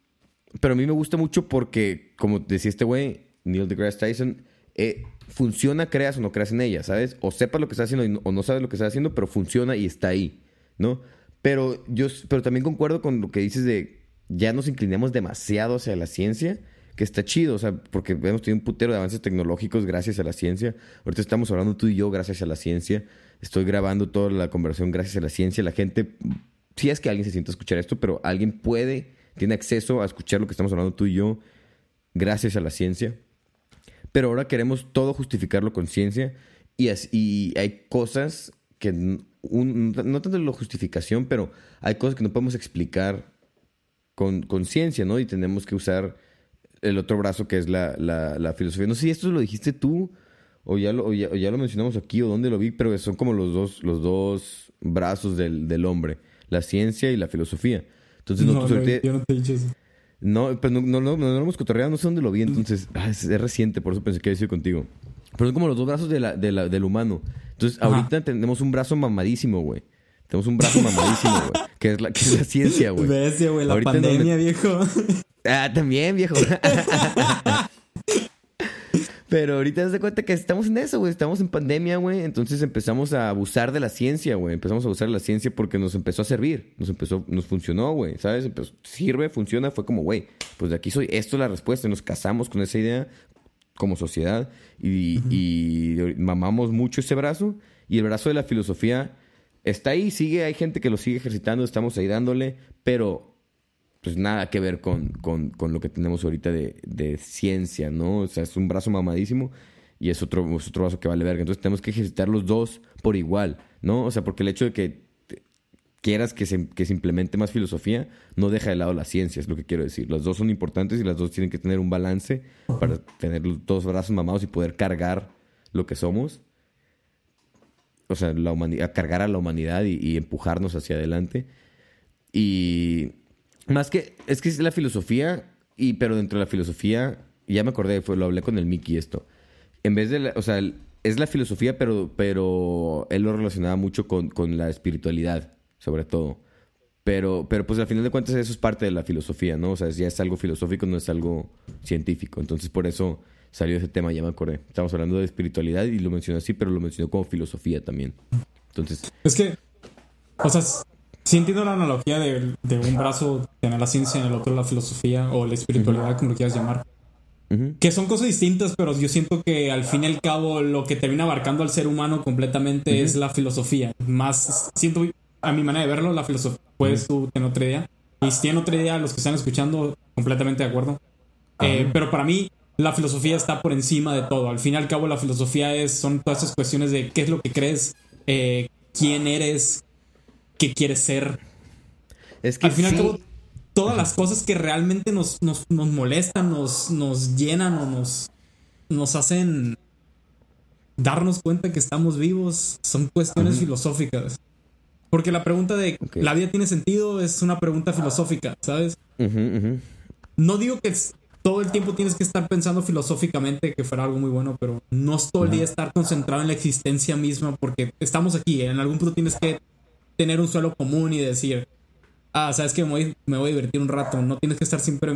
pero a mí me gusta mucho porque, como decía este güey, Neil deGrasse Tyson, eh, funciona, creas o no creas en ella, ¿sabes? O sepas lo que estás haciendo o no sabes lo que estás haciendo, pero funciona y está ahí, ¿no? Pero yo pero también concuerdo con lo que dices de ya nos inclinamos demasiado hacia la ciencia, que está chido, o sea, porque hemos tenido un putero de avances tecnológicos gracias a la ciencia. Ahorita estamos hablando tú y yo gracias a la ciencia. Estoy grabando toda la conversación gracias a la ciencia. La gente si es que alguien se siente a escuchar esto, pero alguien puede, tiene acceso a escuchar lo que estamos hablando tú y yo gracias a la ciencia. Pero ahora queremos todo justificarlo con ciencia y, hay cosas que, no tanto la justificación, pero hay cosas que no podemos explicar con ciencia, ¿no? Y tenemos que usar el otro brazo que es la, la, filosofía. No sé si esto lo dijiste tú o ya lo, ya, lo mencionamos aquí o dónde lo vi, pero son como los dos, los dos brazos del, del hombre la ciencia y la filosofía. Entonces, no, yo no te he dicho eso. No, pero no, no, no, no, lo hemos cotorreado, no sé dónde lo vi, entonces ah, es, reciente, por eso pensé que había contigo. Pero son como los dos brazos de la, de la, del humano. Entonces, ahorita tenemos un brazo mamadísimo, güey. Tenemos un brazo mamadísimo, güey. Que es la, que es la ciencia, güey. Güey, la pandemia, viejo. Ah, también, viejo. Pero ahorita te das cuenta que estamos en eso, güey. Estamos en pandemia, güey. Entonces empezamos a abusar de la ciencia, güey. Empezamos a abusar de la ciencia porque nos empezó a servir. Nos empezó, nos funcionó, güey. ¿Sabes? sirve, funciona. Fue como, güey, pues de aquí soy. Esto es la respuesta. Nos casamos con esa idea como sociedad y, y mamamos mucho ese brazo. Y el brazo de la filosofía está ahí, sigue. Hay gente que lo sigue ejercitando. Estamos ahí dándole. Pero pues nada que ver con, con, con lo que tenemos ahorita de, de, ciencia, ¿no? O sea, es un brazo mamadísimo y es otro, otro brazo que vale verga. Entonces tenemos que ejercitar los dos por igual, ¿no? O sea, porque el hecho de que quieras que se, que se implemente más filosofía, no deja de lado la ciencia, es lo que quiero decir. Las dos son importantes y las dos tienen que tener un balance para tener los dos brazos mamados y poder cargar lo que somos. O sea, la humanidad, cargar a la humanidad y, y empujarnos hacia adelante. Y más que, es que es la filosofía, y pero dentro de la filosofía, ya me acordé, fue, lo hablé con el Mickey esto. En vez de, la, o sea, es la filosofía, pero, pero él lo relacionaba mucho con, con la espiritualidad, sobre todo. Pero, pero pues al final de cuentas eso es parte de la filosofía, ¿no? O sea, ya es algo filosófico, no es algo científico. Entonces por eso salió ese tema, ya me acordé. Estamos hablando de espiritualidad y lo mencionó así, pero lo mencionó como filosofía también. Entonces... Es que, o Sí entiendo la analogía de, un brazo tener la ciencia, en el otro la filosofía o la espiritualidad, como lo quieras llamar. Que son cosas distintas, pero yo siento que al fin y al cabo lo que termina abarcando al ser humano completamente es la filosofía. Más, siento, a mi manera de verlo, la filosofía. Puedes tú tener otra idea. Y si tienen otra idea, los que están escuchando, completamente de acuerdo. Eh, pero para mí, la filosofía está por encima de todo. Al fin y al cabo, la filosofía es, son todas esas cuestiones de qué es lo que crees, eh, quién eres, qué quieres ser. Es que al final todas las cosas que realmente nos, nos, molestan, nos, nos llenan o nos, nos hacen darnos cuenta que estamos vivos son cuestiones filosóficas. Porque la pregunta de ¿la vida tiene sentido? es una pregunta filosófica, ¿sabes? No digo que todo el tiempo tienes que estar pensando filosóficamente que fuera algo muy bueno, pero no es todo el día estar concentrado en la existencia misma porque estamos aquí. En algún punto tienes que tener un suelo común y decir, ah, sabes que me voy, me voy a divertir un rato. No tienes que estar siempre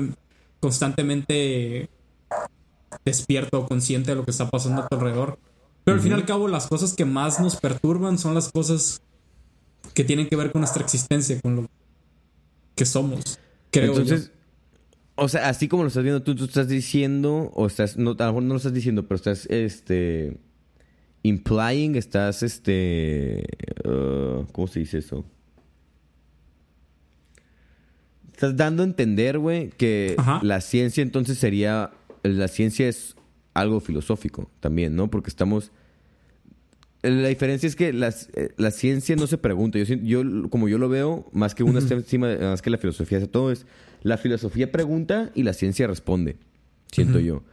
constantemente despierto o consciente de lo que está pasando a tu alrededor. Pero al fin y al cabo, las cosas que más nos perturban son las cosas que tienen que ver con nuestra existencia, con lo que somos. Creo Entonces, o sea, así como lo estás viendo tú, tú estás diciendo, o estás, no, a lo mejor no lo estás diciendo, pero estás, este, implying, estás, este, uh, ¿cómo se dice eso? estás dando a entender, güey, que Ajá. la ciencia entonces sería. La ciencia es algo filosófico también, ¿no? Porque estamos. La diferencia es que las- eh, la ciencia no se pregunta. Yo, yo, como yo lo veo, más que una está encima, más que la filosofía hace todo, es la filosofía pregunta y la ciencia responde. Siento yo.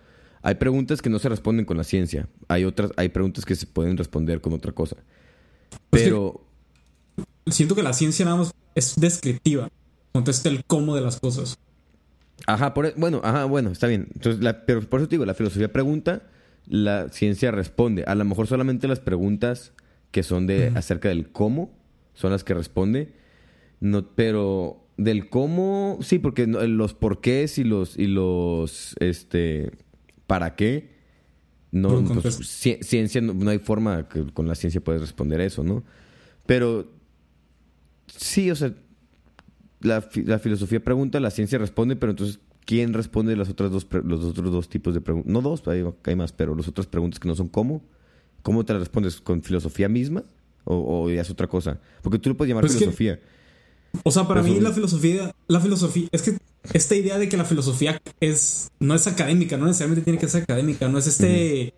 Hay preguntas que no se responden con la ciencia. Hay otras, hay preguntas que se pueden responder con otra cosa. Pues que- Pero, Siento que la ciencia nada más es descriptiva. Contesta el cómo de las cosas. ajá, por, e- bueno, ajá, bueno, está bien. Entonces, la- pero por eso te digo, la filosofía pregunta, la ciencia responde. A lo mejor solamente las preguntas que son de acerca del cómo son las que responde. No, pero del cómo, sí, porque los porqués y los y los este para qué no No pues, ciencia no, no hay forma que con la ciencia puedes responder eso, ¿no? Pero sí, o sea, la, fi- la filosofía pregunta, la ciencia responde, pero entonces ¿quién responde las otras dos los otros dos tipos de preguntas? No dos, hay, hay más, pero las otras preguntas que no son cómo. ¿Cómo te las respondes con filosofía misma o, o ya es otra cosa? Porque tú lo puedes llamar Pues es que- filosofía. O sea, para mí la filosofía, la filosofía, es que esta idea de que la filosofía es, no es académica, no necesariamente tiene que ser académica, no es este,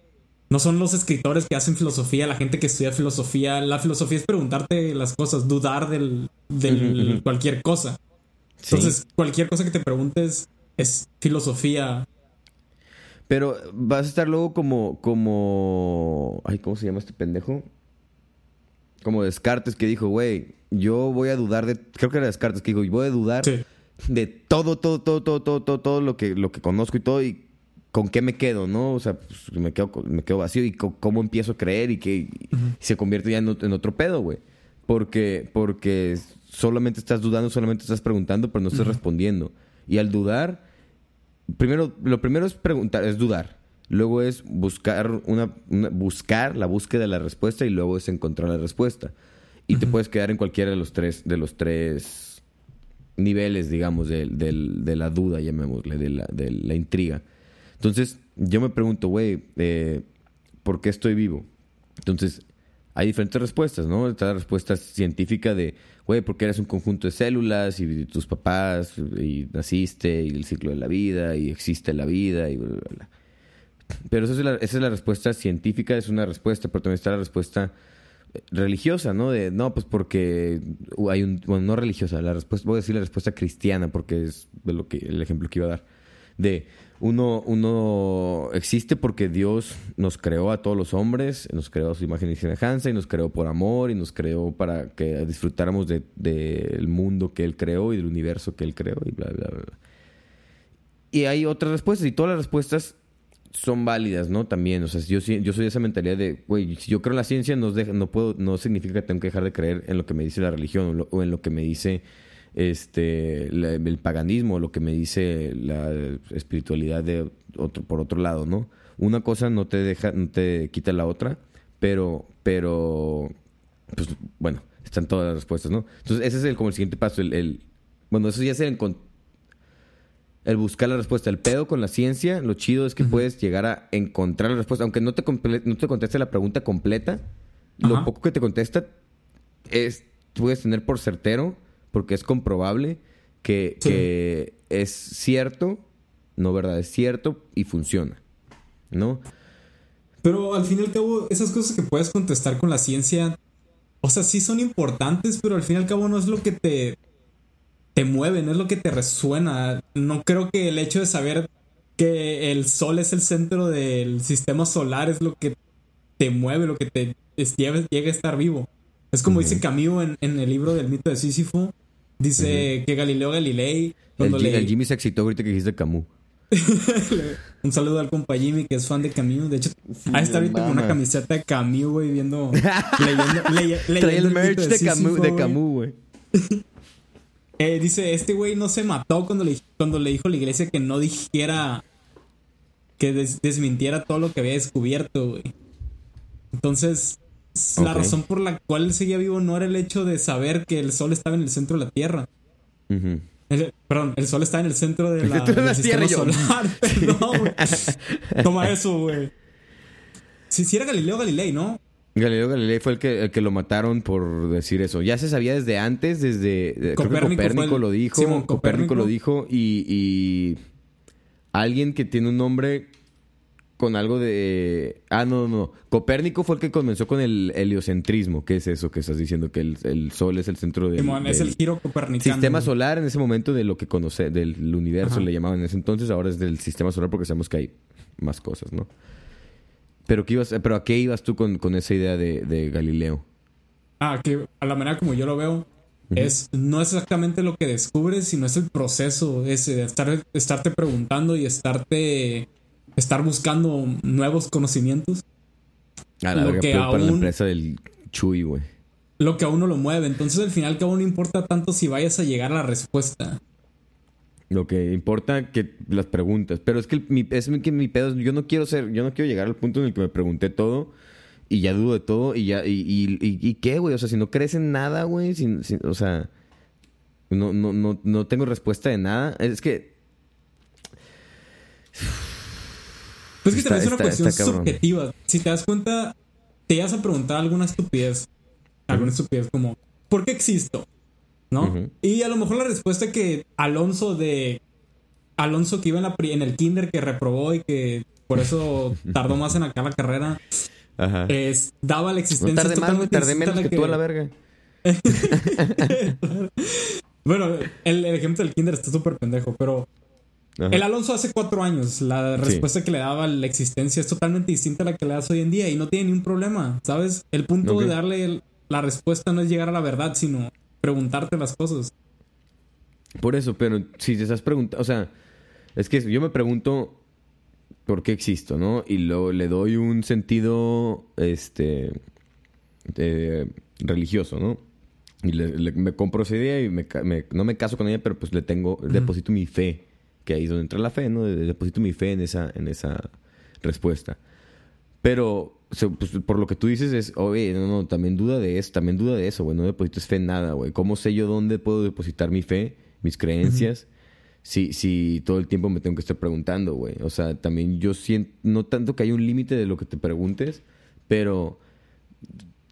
no son los escritores que hacen filosofía, la gente que estudia filosofía, la filosofía es preguntarte las cosas, dudar del, del cualquier cosa. Sí. Entonces, cualquier cosa que te preguntes es filosofía. Pero vas a estar luego como, como, ay, ¿cómo se llama este pendejo? Como Descartes que dijo, güey, yo voy a dudar de, creo que era Descartes que dijo, voy a dudar Sí. de todo, todo, todo, todo, todo, todo, todo lo que, lo que conozco y todo y con qué me quedo, ¿no? O sea, pues, me quedo, con- me quedo vacío y cómo empiezo a creer y que y se convierte ya en otro pedo, güey. Porque, porque solamente estás dudando, solamente estás preguntando, pero no estás respondiendo. Y al dudar, primero, lo primero es preguntar, es dudar. Luego es buscar una, una- buscar la búsqueda de la respuesta y luego es encontrar la respuesta. Y te puedes quedar en cualquiera de los tres, de los tres niveles, digamos, de, de la duda, llamémosle, de la, de la intriga. Entonces, yo me pregunto, güey, eh, ¿por qué estoy vivo? Entonces, hay diferentes respuestas, ¿no? Está la respuesta científica de, güey, porque eres un conjunto de células y tus papás y naciste y el ciclo de la vida y existe la vida y bla, bla, bla. Pero esa es, la, respuesta científica, es una respuesta, pero también está la respuesta eh, religiosa, ¿no? De, no, pues porque hay un, bueno, no religiosa, la respuesta, voy a decir la respuesta cristiana porque es de lo que, el ejemplo que iba a dar. De, uno, uno existe porque Dios nos creó a todos los hombres, nos creó a su imagen y semejanza y nos creó por amor y nos creó para que disfrutáramos del de, del mundo que Él creó y del universo que Él creó y bla, bla, bla. Y hay otras respuestas y todas las respuestas son válidas, ¿no? También, o sea, yo, yo soy de esa mentalidad de, güey, si yo creo en la ciencia, no, no, puedo, no significa que tengo que dejar de creer en lo que me dice la religión o, lo- en lo que me dice este el paganismo o lo que me dice la espiritualidad de otro, por otro lado, ¿no? Una cosa no te deja, no te quita la otra, pero, pero, pues, bueno, están todas las respuestas, ¿no? Entonces, ese es el, como el siguiente paso, el, el- bueno, eso ya es el, el buscar la respuesta. El pedo con la ciencia, lo chido es que puedes llegar a encontrar la respuesta. Aunque no te, no te conteste la pregunta completa, lo poco que te contesta es, puedes tener por certero, porque es comprobable que, Sí. que es cierto, no verdad, es cierto y funciona. ¿No? Pero al fin y al cabo, esas cosas que puedes contestar con la ciencia, o sea, sí son importantes, pero al fin y al cabo no es lo que te, te mueve, no es lo que te resuena. No creo que el hecho de saber que el sol es el centro del sistema solar es lo que te mueve, lo que te lleva- llega a estar vivo. Es como dice Camus en, en el libro del mito de Sísifo. Dice que Galileo Galilei, El, cuando Ji- le- el Jimmy se excitó ahorita que dijiste Camus. un saludo al compa Jimmy que es fan de Camus. De hecho, ahí está ahorita con una camiseta de Camus, güey, viendo. leyendo, leye- Trae leyendo el merch mito de Camus, Sísifo, de güey. Camus, güey. Eh, dice: Este güey no se mató cuando le, cuando le dijo a la iglesia que no dijera. Que des- desmintiera todo lo que había descubierto, güey. Entonces, la razón por la cual él seguía vivo no era el hecho de saber que el sol estaba en el centro de la Tierra. El- perdón, el sol está en el centro de la, del sistema yo. solar. Perdón. Toma eso, güey. Si sí, era Galileo Galilei, ¿no? Galileo Galilei fue el que, el que lo mataron por decir eso. Ya se sabía desde antes, desde... creo que Copérnico el- lo dijo. Simón, Copérnico Copérnico. lo dijo y, y alguien que tiene un nombre con algo de... Ah, no, no. Copérnico fue el que comenzó con el heliocentrismo. ¿Qué es eso que estás diciendo? Que el, el Sol es el centro del, Simón, es del el giro copernicano. sistema solar en ese momento de lo que conoce, del universo Ajá. le llamaban en ese entonces. Ahora es del sistema solar porque sabemos que hay más cosas, ¿no? Pero, ¿qué ibas, pero ¿a qué ibas tú con, con esa idea de, de Galileo? Ah, que a la manera como yo lo veo, es no es exactamente lo que descubres, sino es el proceso ese de estar, estarte preguntando y estarte estar buscando nuevos conocimientos, A la Lo verga, que pero para la aún- empresa del Chuy, güey. lo que a uno lo mueve. Entonces al final que a uno no importa tanto si vayas a llegar a la respuesta. Lo que importa que las preguntas. Pero es que el- mi, es que mi pedo es, yo no quiero ser, yo no quiero llegar al punto en el que me pregunté todo y ya dudo de todo y ya, y, y, y- y qué, güey. O sea, si no crees en nada, güey, sin- o sea, no, no, no, no tengo respuesta de nada. Es que Pues es que también es una cuestión está subjetiva. Si te das cuenta, te llegas a preguntar alguna estupidez. Alguna estupidez como, ¿por qué existo? ¿No? Y a lo mejor la respuesta que Alonso de... Alonso que iba en, la pri- en el kinder que reprobó y que por eso tardó más en acabar la carrera, Ajá. es, daba la no existencia. tardé es más, totalmente tardé menos que, tú a la verga. Bueno, el, el ejemplo del kinder está súper pendejo, pero Ajá. El Alonso hace cuatro años, la respuesta que le daba a la existencia es totalmente distinta a la que le das hoy en día y no tiene ningún problema, ¿sabes? El punto de darle el- la respuesta no es llegar a la verdad, sino preguntarte las cosas. Por eso, pero si te estás preguntando, o sea, es que yo me pregunto por qué existo, ¿no? Y luego le doy un sentido, este, eh, religioso, ¿no? Y le- le- me compro esa idea y me, me- no me caso con ella, pero pues le tengo, deposito mi fe, que ahí es donde entra la fe, ¿no? De- Deposito mi fe en esa, en esa respuesta. Pero, pues, por lo que tú dices es, oye, no, no, también duda de eso, también duda de eso, güey, no deposites fe en nada, güey. ¿Cómo sé yo dónde puedo depositar mi fe, mis creencias? Si, si todo el tiempo me tengo que estar preguntando, güey. O sea, también yo siento, no tanto que hay un límite de lo que te preguntes, pero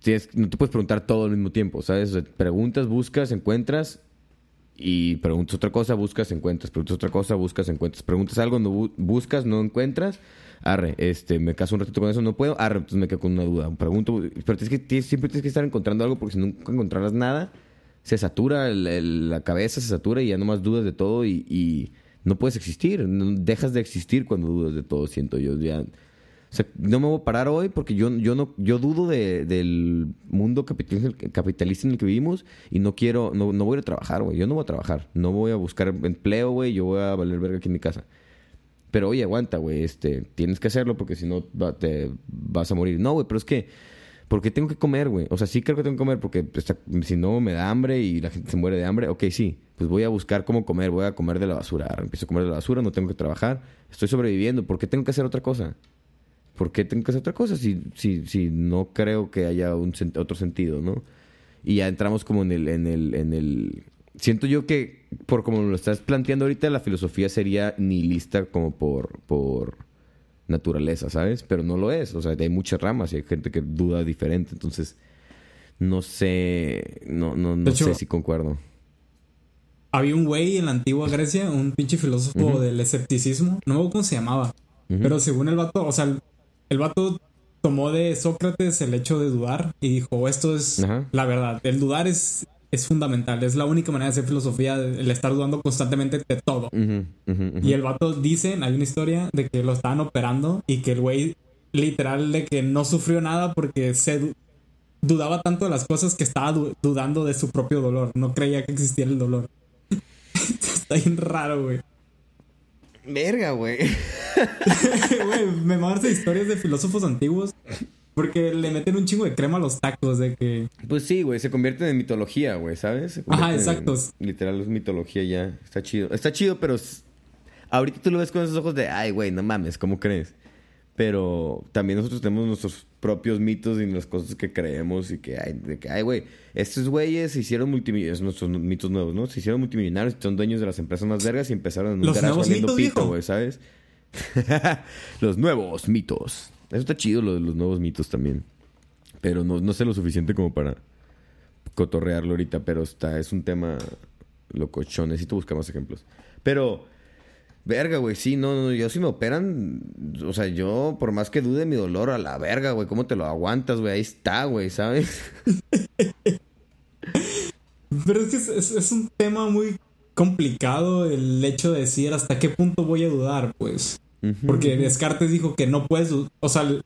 tienes- no te puedes preguntar todo al mismo tiempo, ¿sabes? O sea, preguntas, buscas, encuentras y preguntas otra cosa, buscas, encuentras, preguntas otra cosa, buscas, encuentras, preguntas algo, no bu- buscas, no encuentras, arre, este, me caso un ratito con eso, no puedo, arre, entonces me quedo con una duda, pregunto, pero tienes que, siempre tienes que estar encontrando algo porque si nunca encontraras nada, se satura la cabeza, se satura y ya nomás dudas de todo y, y no puedes existir, dejas de existir cuando dudas de todo, siento yo, ya... O sea, no me voy a parar hoy porque yo, yo no yo dudo de- del mundo capitalista, en el que vivimos y no quiero, no, no voy a trabajar, güey. Yo no voy a trabajar. No voy a buscar empleo, güey. Yo voy a valer verga aquí en mi casa. Pero oye, aguanta, güey. Este, tienes que hacerlo porque si no te vas a morir. No, güey, pero es que, ¿por qué tengo que comer, güey? O sea, sí creo que tengo que comer porque está- si no me da hambre y la gente se muere de hambre. Ok, sí. Pues voy a buscar cómo comer. Voy a comer de la basura. Ahora Empiezo a comer de la basura, no tengo que trabajar. Estoy sobreviviendo. ¿Por qué tengo que hacer otra cosa? ¿por qué tengo que hacer otra cosa si, si, si no creo que haya un otro sentido, ¿no? Y ya entramos como en el, en el, en el... Siento yo que, por como lo estás planteando ahorita, la filosofía sería nihilista como por, por naturaleza, ¿sabes? Pero no lo es. O sea, hay muchas ramas y hay gente que duda diferente. Entonces, no sé... No, no, no hecho- sé si concuerdo. Había un güey en la antigua Grecia, un pinche filósofo del escepticismo, no me acuerdo cómo se llamaba, pero según el vato, o sea, el, el vato tomó de Sócrates el hecho de dudar y dijo, esto es Ajá. la verdad, el dudar es, es fundamental, es la única manera de hacer filosofía, el estar dudando constantemente de todo. Y el vato dicen, hay una historia de que lo estaban operando y que el güey literal de que no sufrió nada porque se du- dudaba tanto de las cosas que estaba du- dudando de su propio dolor, no creía que existiera el dolor. Está bien raro, güey. Verga, güey. Güey, me esas historias de filósofos antiguos porque le meten un chingo de crema a los tacos de que... Pues sí, güey, se convierten en mitología, güey, ¿sabes? Ajá, en- exacto. literal es mitología ya. Está chido. Está chido, pero ahorita tú lo ves con esos ojos de, ay, güey, no mames, ¿cómo crees? Pero también nosotros tenemos nuestros propios mitos y las cosas que creemos y que, ay, de que, ay, güey, estos güeyes se hicieron multimillonarios, nuestros mitos nuevos, ¿no? Se hicieron multimillonarios, son dueños de las empresas más vergas y empezaron en un Los nuevos mitos, pito, güey, ¿sabes? los nuevos mitos. Eso está chido, lo de los nuevos mitos también. Pero no, no sé lo suficiente como para cotorrearlo ahorita, pero está, es un tema locochón. Necesito buscar más ejemplos. Pero, verga, güey, sí, no, no, yo si me operan, o sea, yo, por más que dude mi dolor, a la verga, güey, ¿cómo te lo aguantas, güey? Ahí está, güey, ¿sabes? Pero es que es, es, un tema muy complicado el hecho de decir hasta qué punto voy a dudar, pues. Porque Descartes dijo que no puedes, o sea, el,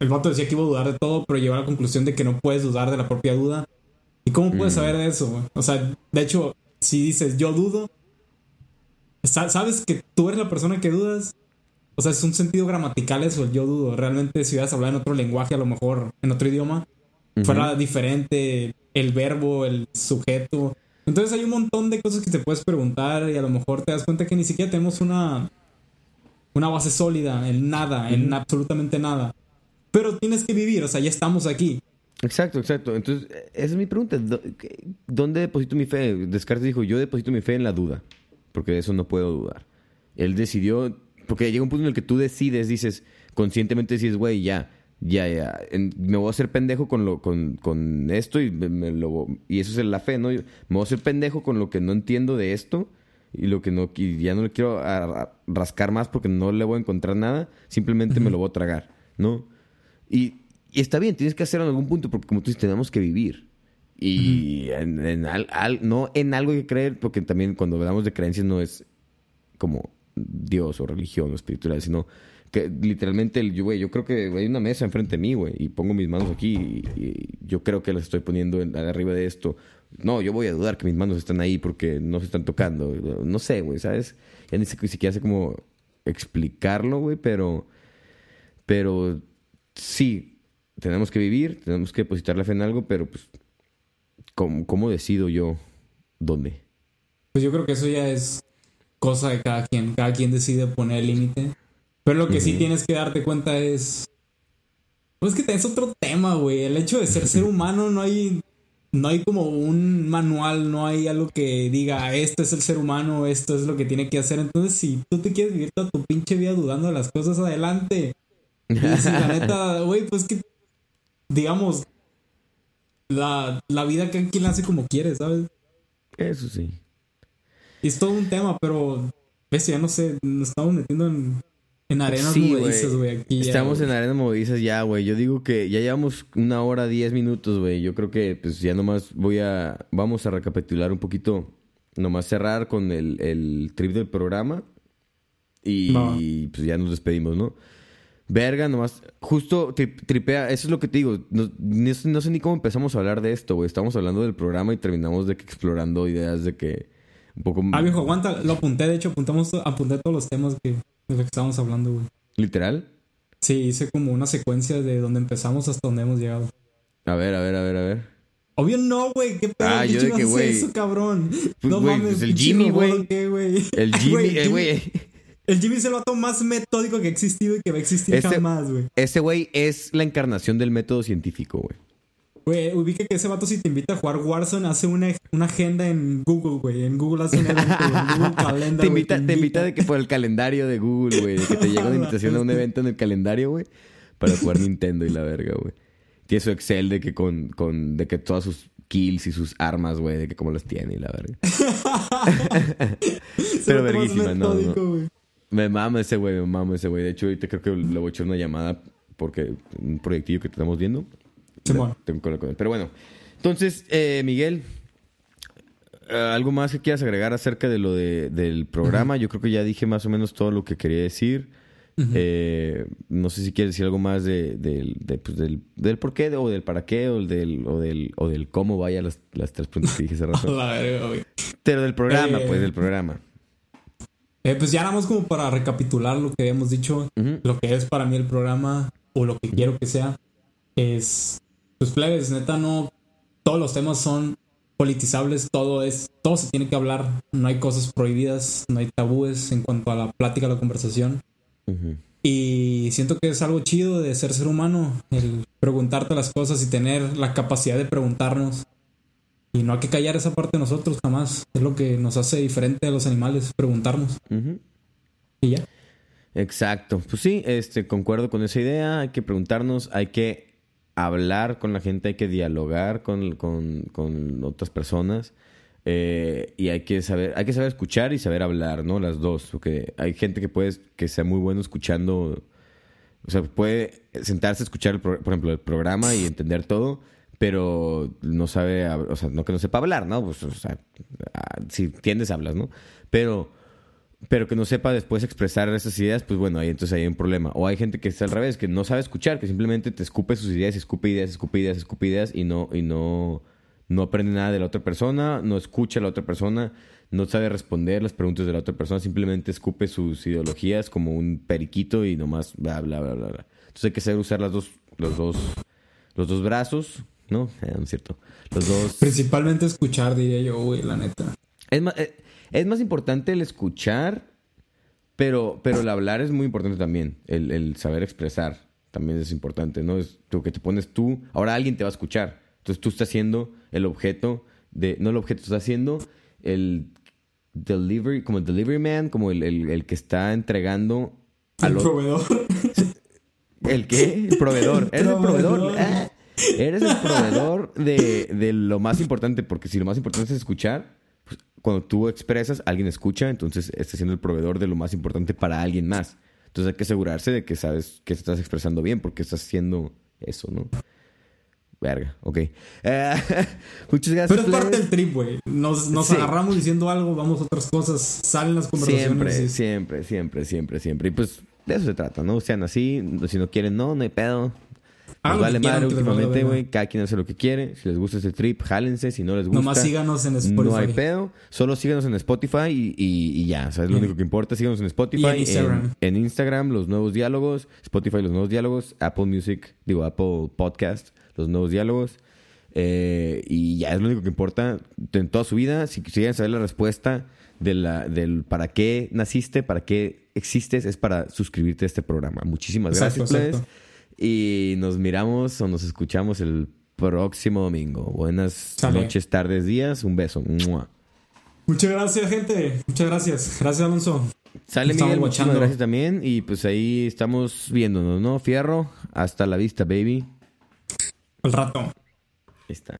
el vato decía que iba a dudar de todo, pero llegó a la conclusión de que no puedes dudar de la propia duda. ¿Y cómo puedes saber de eso? O sea, de hecho, si dices yo dudo, ¿sabes que tú eres la persona que dudas? O sea, es un sentido gramatical eso, yo dudo. Realmente si hubieras hablado en otro lenguaje, a lo mejor en otro idioma, fuera diferente el verbo, el sujeto. Entonces hay un montón de cosas que te puedes preguntar y a lo mejor te das cuenta que ni siquiera tenemos una, una base sólida en nada, en absolutamente nada. Pero tienes que vivir, o sea, ya estamos aquí. Exacto, exacto. Entonces, esa es mi pregunta. ¿Dónde deposito mi fe? Descartes dijo, yo deposito mi fe en la duda, porque de eso no puedo dudar. Él decidió, porque llega un punto en el que tú decides, dices, conscientemente dices, güey, ya, ya, ya, me voy a hacer pendejo con, lo, con, con esto y, me, lo, y eso es la fe, ¿no? me voy a hacer pendejo con lo que no entiendo de esto y lo que no y ya no le quiero rascar más porque no le voy a encontrar nada, simplemente me lo voy a tragar, ¿no? Y, y, está bien, tienes que hacerlo en algún punto porque como tú dices, tenemos que vivir. Y en, al, no en algo que creer, porque también cuando hablamos de creencias no es como Dios o religión o espiritualidad, sino que literalmente, yo, güey, yo creo que hay una mesa enfrente de mí, güey, y pongo mis manos aquí y, yo creo que las estoy poniendo arriba de esto. No, yo voy a dudar que mis manos están ahí porque no se están tocando. No sé, güey, ¿sabes? Ya ni siquiera sé cómo explicarlo, güey, pero... Pero sí, tenemos que vivir, tenemos que depositar la fe en algo, pero pues... ¿Cómo, cómo decido yo dónde? Pues yo creo que eso ya es cosa de cada quien. Cada quien decide poner el límite. Pero lo que sí tienes que darte cuenta es. Pues que es otro tema, güey. El hecho de ser ser humano no hay. No hay como un manual, no hay algo que diga, esto es el ser humano, esto es lo que tiene que hacer. Entonces, si tú te quieres vivir toda tu pinche vida dudando de las cosas, adelante. Y si la neta, güey, pues que. Digamos. La, la vida que quien la hace como quiere, ¿sabes? Eso sí. Y es todo un tema, pero. Ves, ya no sé, nos estamos metiendo en en arenas movedizas, güey. Estamos en arenas movedizas ya, güey. Yo digo que ya llevamos una hora, diez minutos, güey. Yo creo que pues ya nomás voy a... Vamos a recapitular un poquito. Nomás cerrar con el, el trip del programa. Y pues ya nos despedimos, ¿no? Verga, nomás. Justo tripea. Eso es lo que te digo. No, no, sé ni cómo empezamos a hablar de esto, güey. Estamos hablando del programa y terminamos de que explorando ideas de que... Un poco... Ah, viejo, aguanta. Lo apunté, de hecho. Apuntamos, apunté todos los temas que de lo que estábamos hablando, güey. ¿Literal? Sí, hice como una secuencia de donde empezamos hasta donde hemos llegado. A ver, a ver, a ver, a ver. Obvio no, güey. ¿Qué pedo? Ah, yo de que, güey. eso, cabrón? Pues, no mames. Pues el Jimmy, güey. El Jimmy, eh, güey. El Jimmy es el vato más metódico que ha existido y que va a existir este, jamás, güey. Ese güey es la encarnación del método científico, güey. Güey, ubica que ese vato si te invita a jugar Warzone hace una, una agenda en Google, güey. En Google hace un evento, en Google Calendar. te, invita, te, invita, de que por el calendario de Google, güey. De que te llega una invitación a un evento en el calendario, güey. Para jugar Nintendo y la verga, güey. Tiene su Excel de que con, con de que todas sus kills y sus armas, güey, de que cómo las tiene y la verga. Pero verguísima, no, no. Me mama ese güey, me mama ese güey. De hecho, ahorita creo que le voy a echar una llamada porque un proyectillo que estamos viendo. Pero bueno, entonces, eh, Miguel, eh, ¿algo más que quieras agregar acerca de lo de, del programa? Yo creo que ya dije más o menos todo lo que quería decir. Eh, no sé si quieres decir algo más de, pues, del, del, por qué o del para qué o del, o del, o del cómo vaya las, las tres preguntas que dije hace rato. Pero del programa, pues, del programa. pues ya nada como para recapitular lo que habíamos dicho, lo que es para mí el programa o lo que quiero que sea, es pues plebes, neta, no. Todos los temas son politizables, todo es. Todo se tiene que hablar. No hay cosas prohibidas, no hay tabúes en cuanto a la plática, la conversación. Y siento que es algo chido de ser ser humano, el preguntarte las cosas y tener la capacidad de preguntarnos. Y no hay que callar esa parte de nosotros jamás. Es lo que nos hace diferente a los animales, preguntarnos. Y ya. Exacto. Pues sí, este, concuerdo con esa idea. Hay que preguntarnos, hay que hablar con la gente, hay que dialogar con, con, con otras personas. Eh, y hay que saber, hay que saber escuchar y saber hablar, ¿no? Las dos. Porque hay gente que puede que sea muy bueno escuchando. O sea, puede sentarse a escuchar, por ejemplo, el programa y entender todo, pero no sabe, o sea, no que no sepa hablar, ¿no? Pues, o sea, ah, si entiendes, hablas, ¿no? Pero pero que no sepa después expresar esas ideas, pues bueno, ahí entonces hay un problema. O hay gente que está al revés, que no sabe escuchar, que simplemente te escupe sus ideas, escupe ideas, escupe ideas, escupe ideas y no, y no, no aprende nada de la otra persona, no escucha a la otra persona, no sabe responder las preguntas de la otra persona, simplemente escupe sus ideologías como un periquito y nomás bla, bla, bla, bla. Entonces hay que saber usar las dos, los dos, los dos brazos, ¿no? Eh, no es cierto. Los dos. Principalmente escuchar, diría yo, güey, la neta. Es más, eh, es más importante el escuchar, pero, pero el hablar es muy importante también. El, saber expresar también es importante, ¿no? Es lo que te pones tú. Ahora alguien te va a escuchar. Entonces tú estás haciendo el objeto de. No el objeto, estás haciendo el delivery, como el delivery man, como el, que está entregando al el proveedor. ¿El qué? El proveedor. Eres el proveedor. Ah, eres el proveedor de, de lo más importante, porque si lo más importante es escuchar, cuando tú expresas, alguien escucha, entonces estás siendo el proveedor de lo más importante para alguien más. Entonces hay que asegurarse de que sabes que estás expresando bien porque estás haciendo eso, ¿no? Verga, ok. Eh, muchas gracias. Pero es parte del trip, güey. Nos, agarramos diciendo algo, vamos a otras cosas, salen las conversaciones. Siempre, siempre, siempre, siempre, siempre. Y pues de eso se trata, ¿no? Sean así, si no quieren, no, no hay pedo. Nos vale madre últimamente, güey. Cada quien hace lo que quiere. Si les gusta ese trip, jálense. Si no les gusta. Nomás síganos en Spotify. No hay pedo. Solo síganos en Spotify y, y, ya. ¿Sabes? Lo único que importa. Síganos en Spotify. en Instagram. En, Instagram, los nuevos diálogos. Spotify, los nuevos diálogos. Apple Music, digo, Apple Podcast, los nuevos diálogos. Eh, y ya es lo único que importa en toda su vida. Si quieren saber la respuesta de la, del para qué naciste, para qué existes, es para suscribirte a este programa. Muchísimas gracias, exacto, y nos miramos o nos escuchamos el próximo domingo. Buenas noches, tardes, días. Un beso. Muchas gracias, gente. Muchas gracias. Gracias, Alonso. Sale Miguel, muchas gracias también. Y pues ahí estamos viéndonos, ¿no? Fierro. Hasta la vista, baby. Al rato. Ahí está.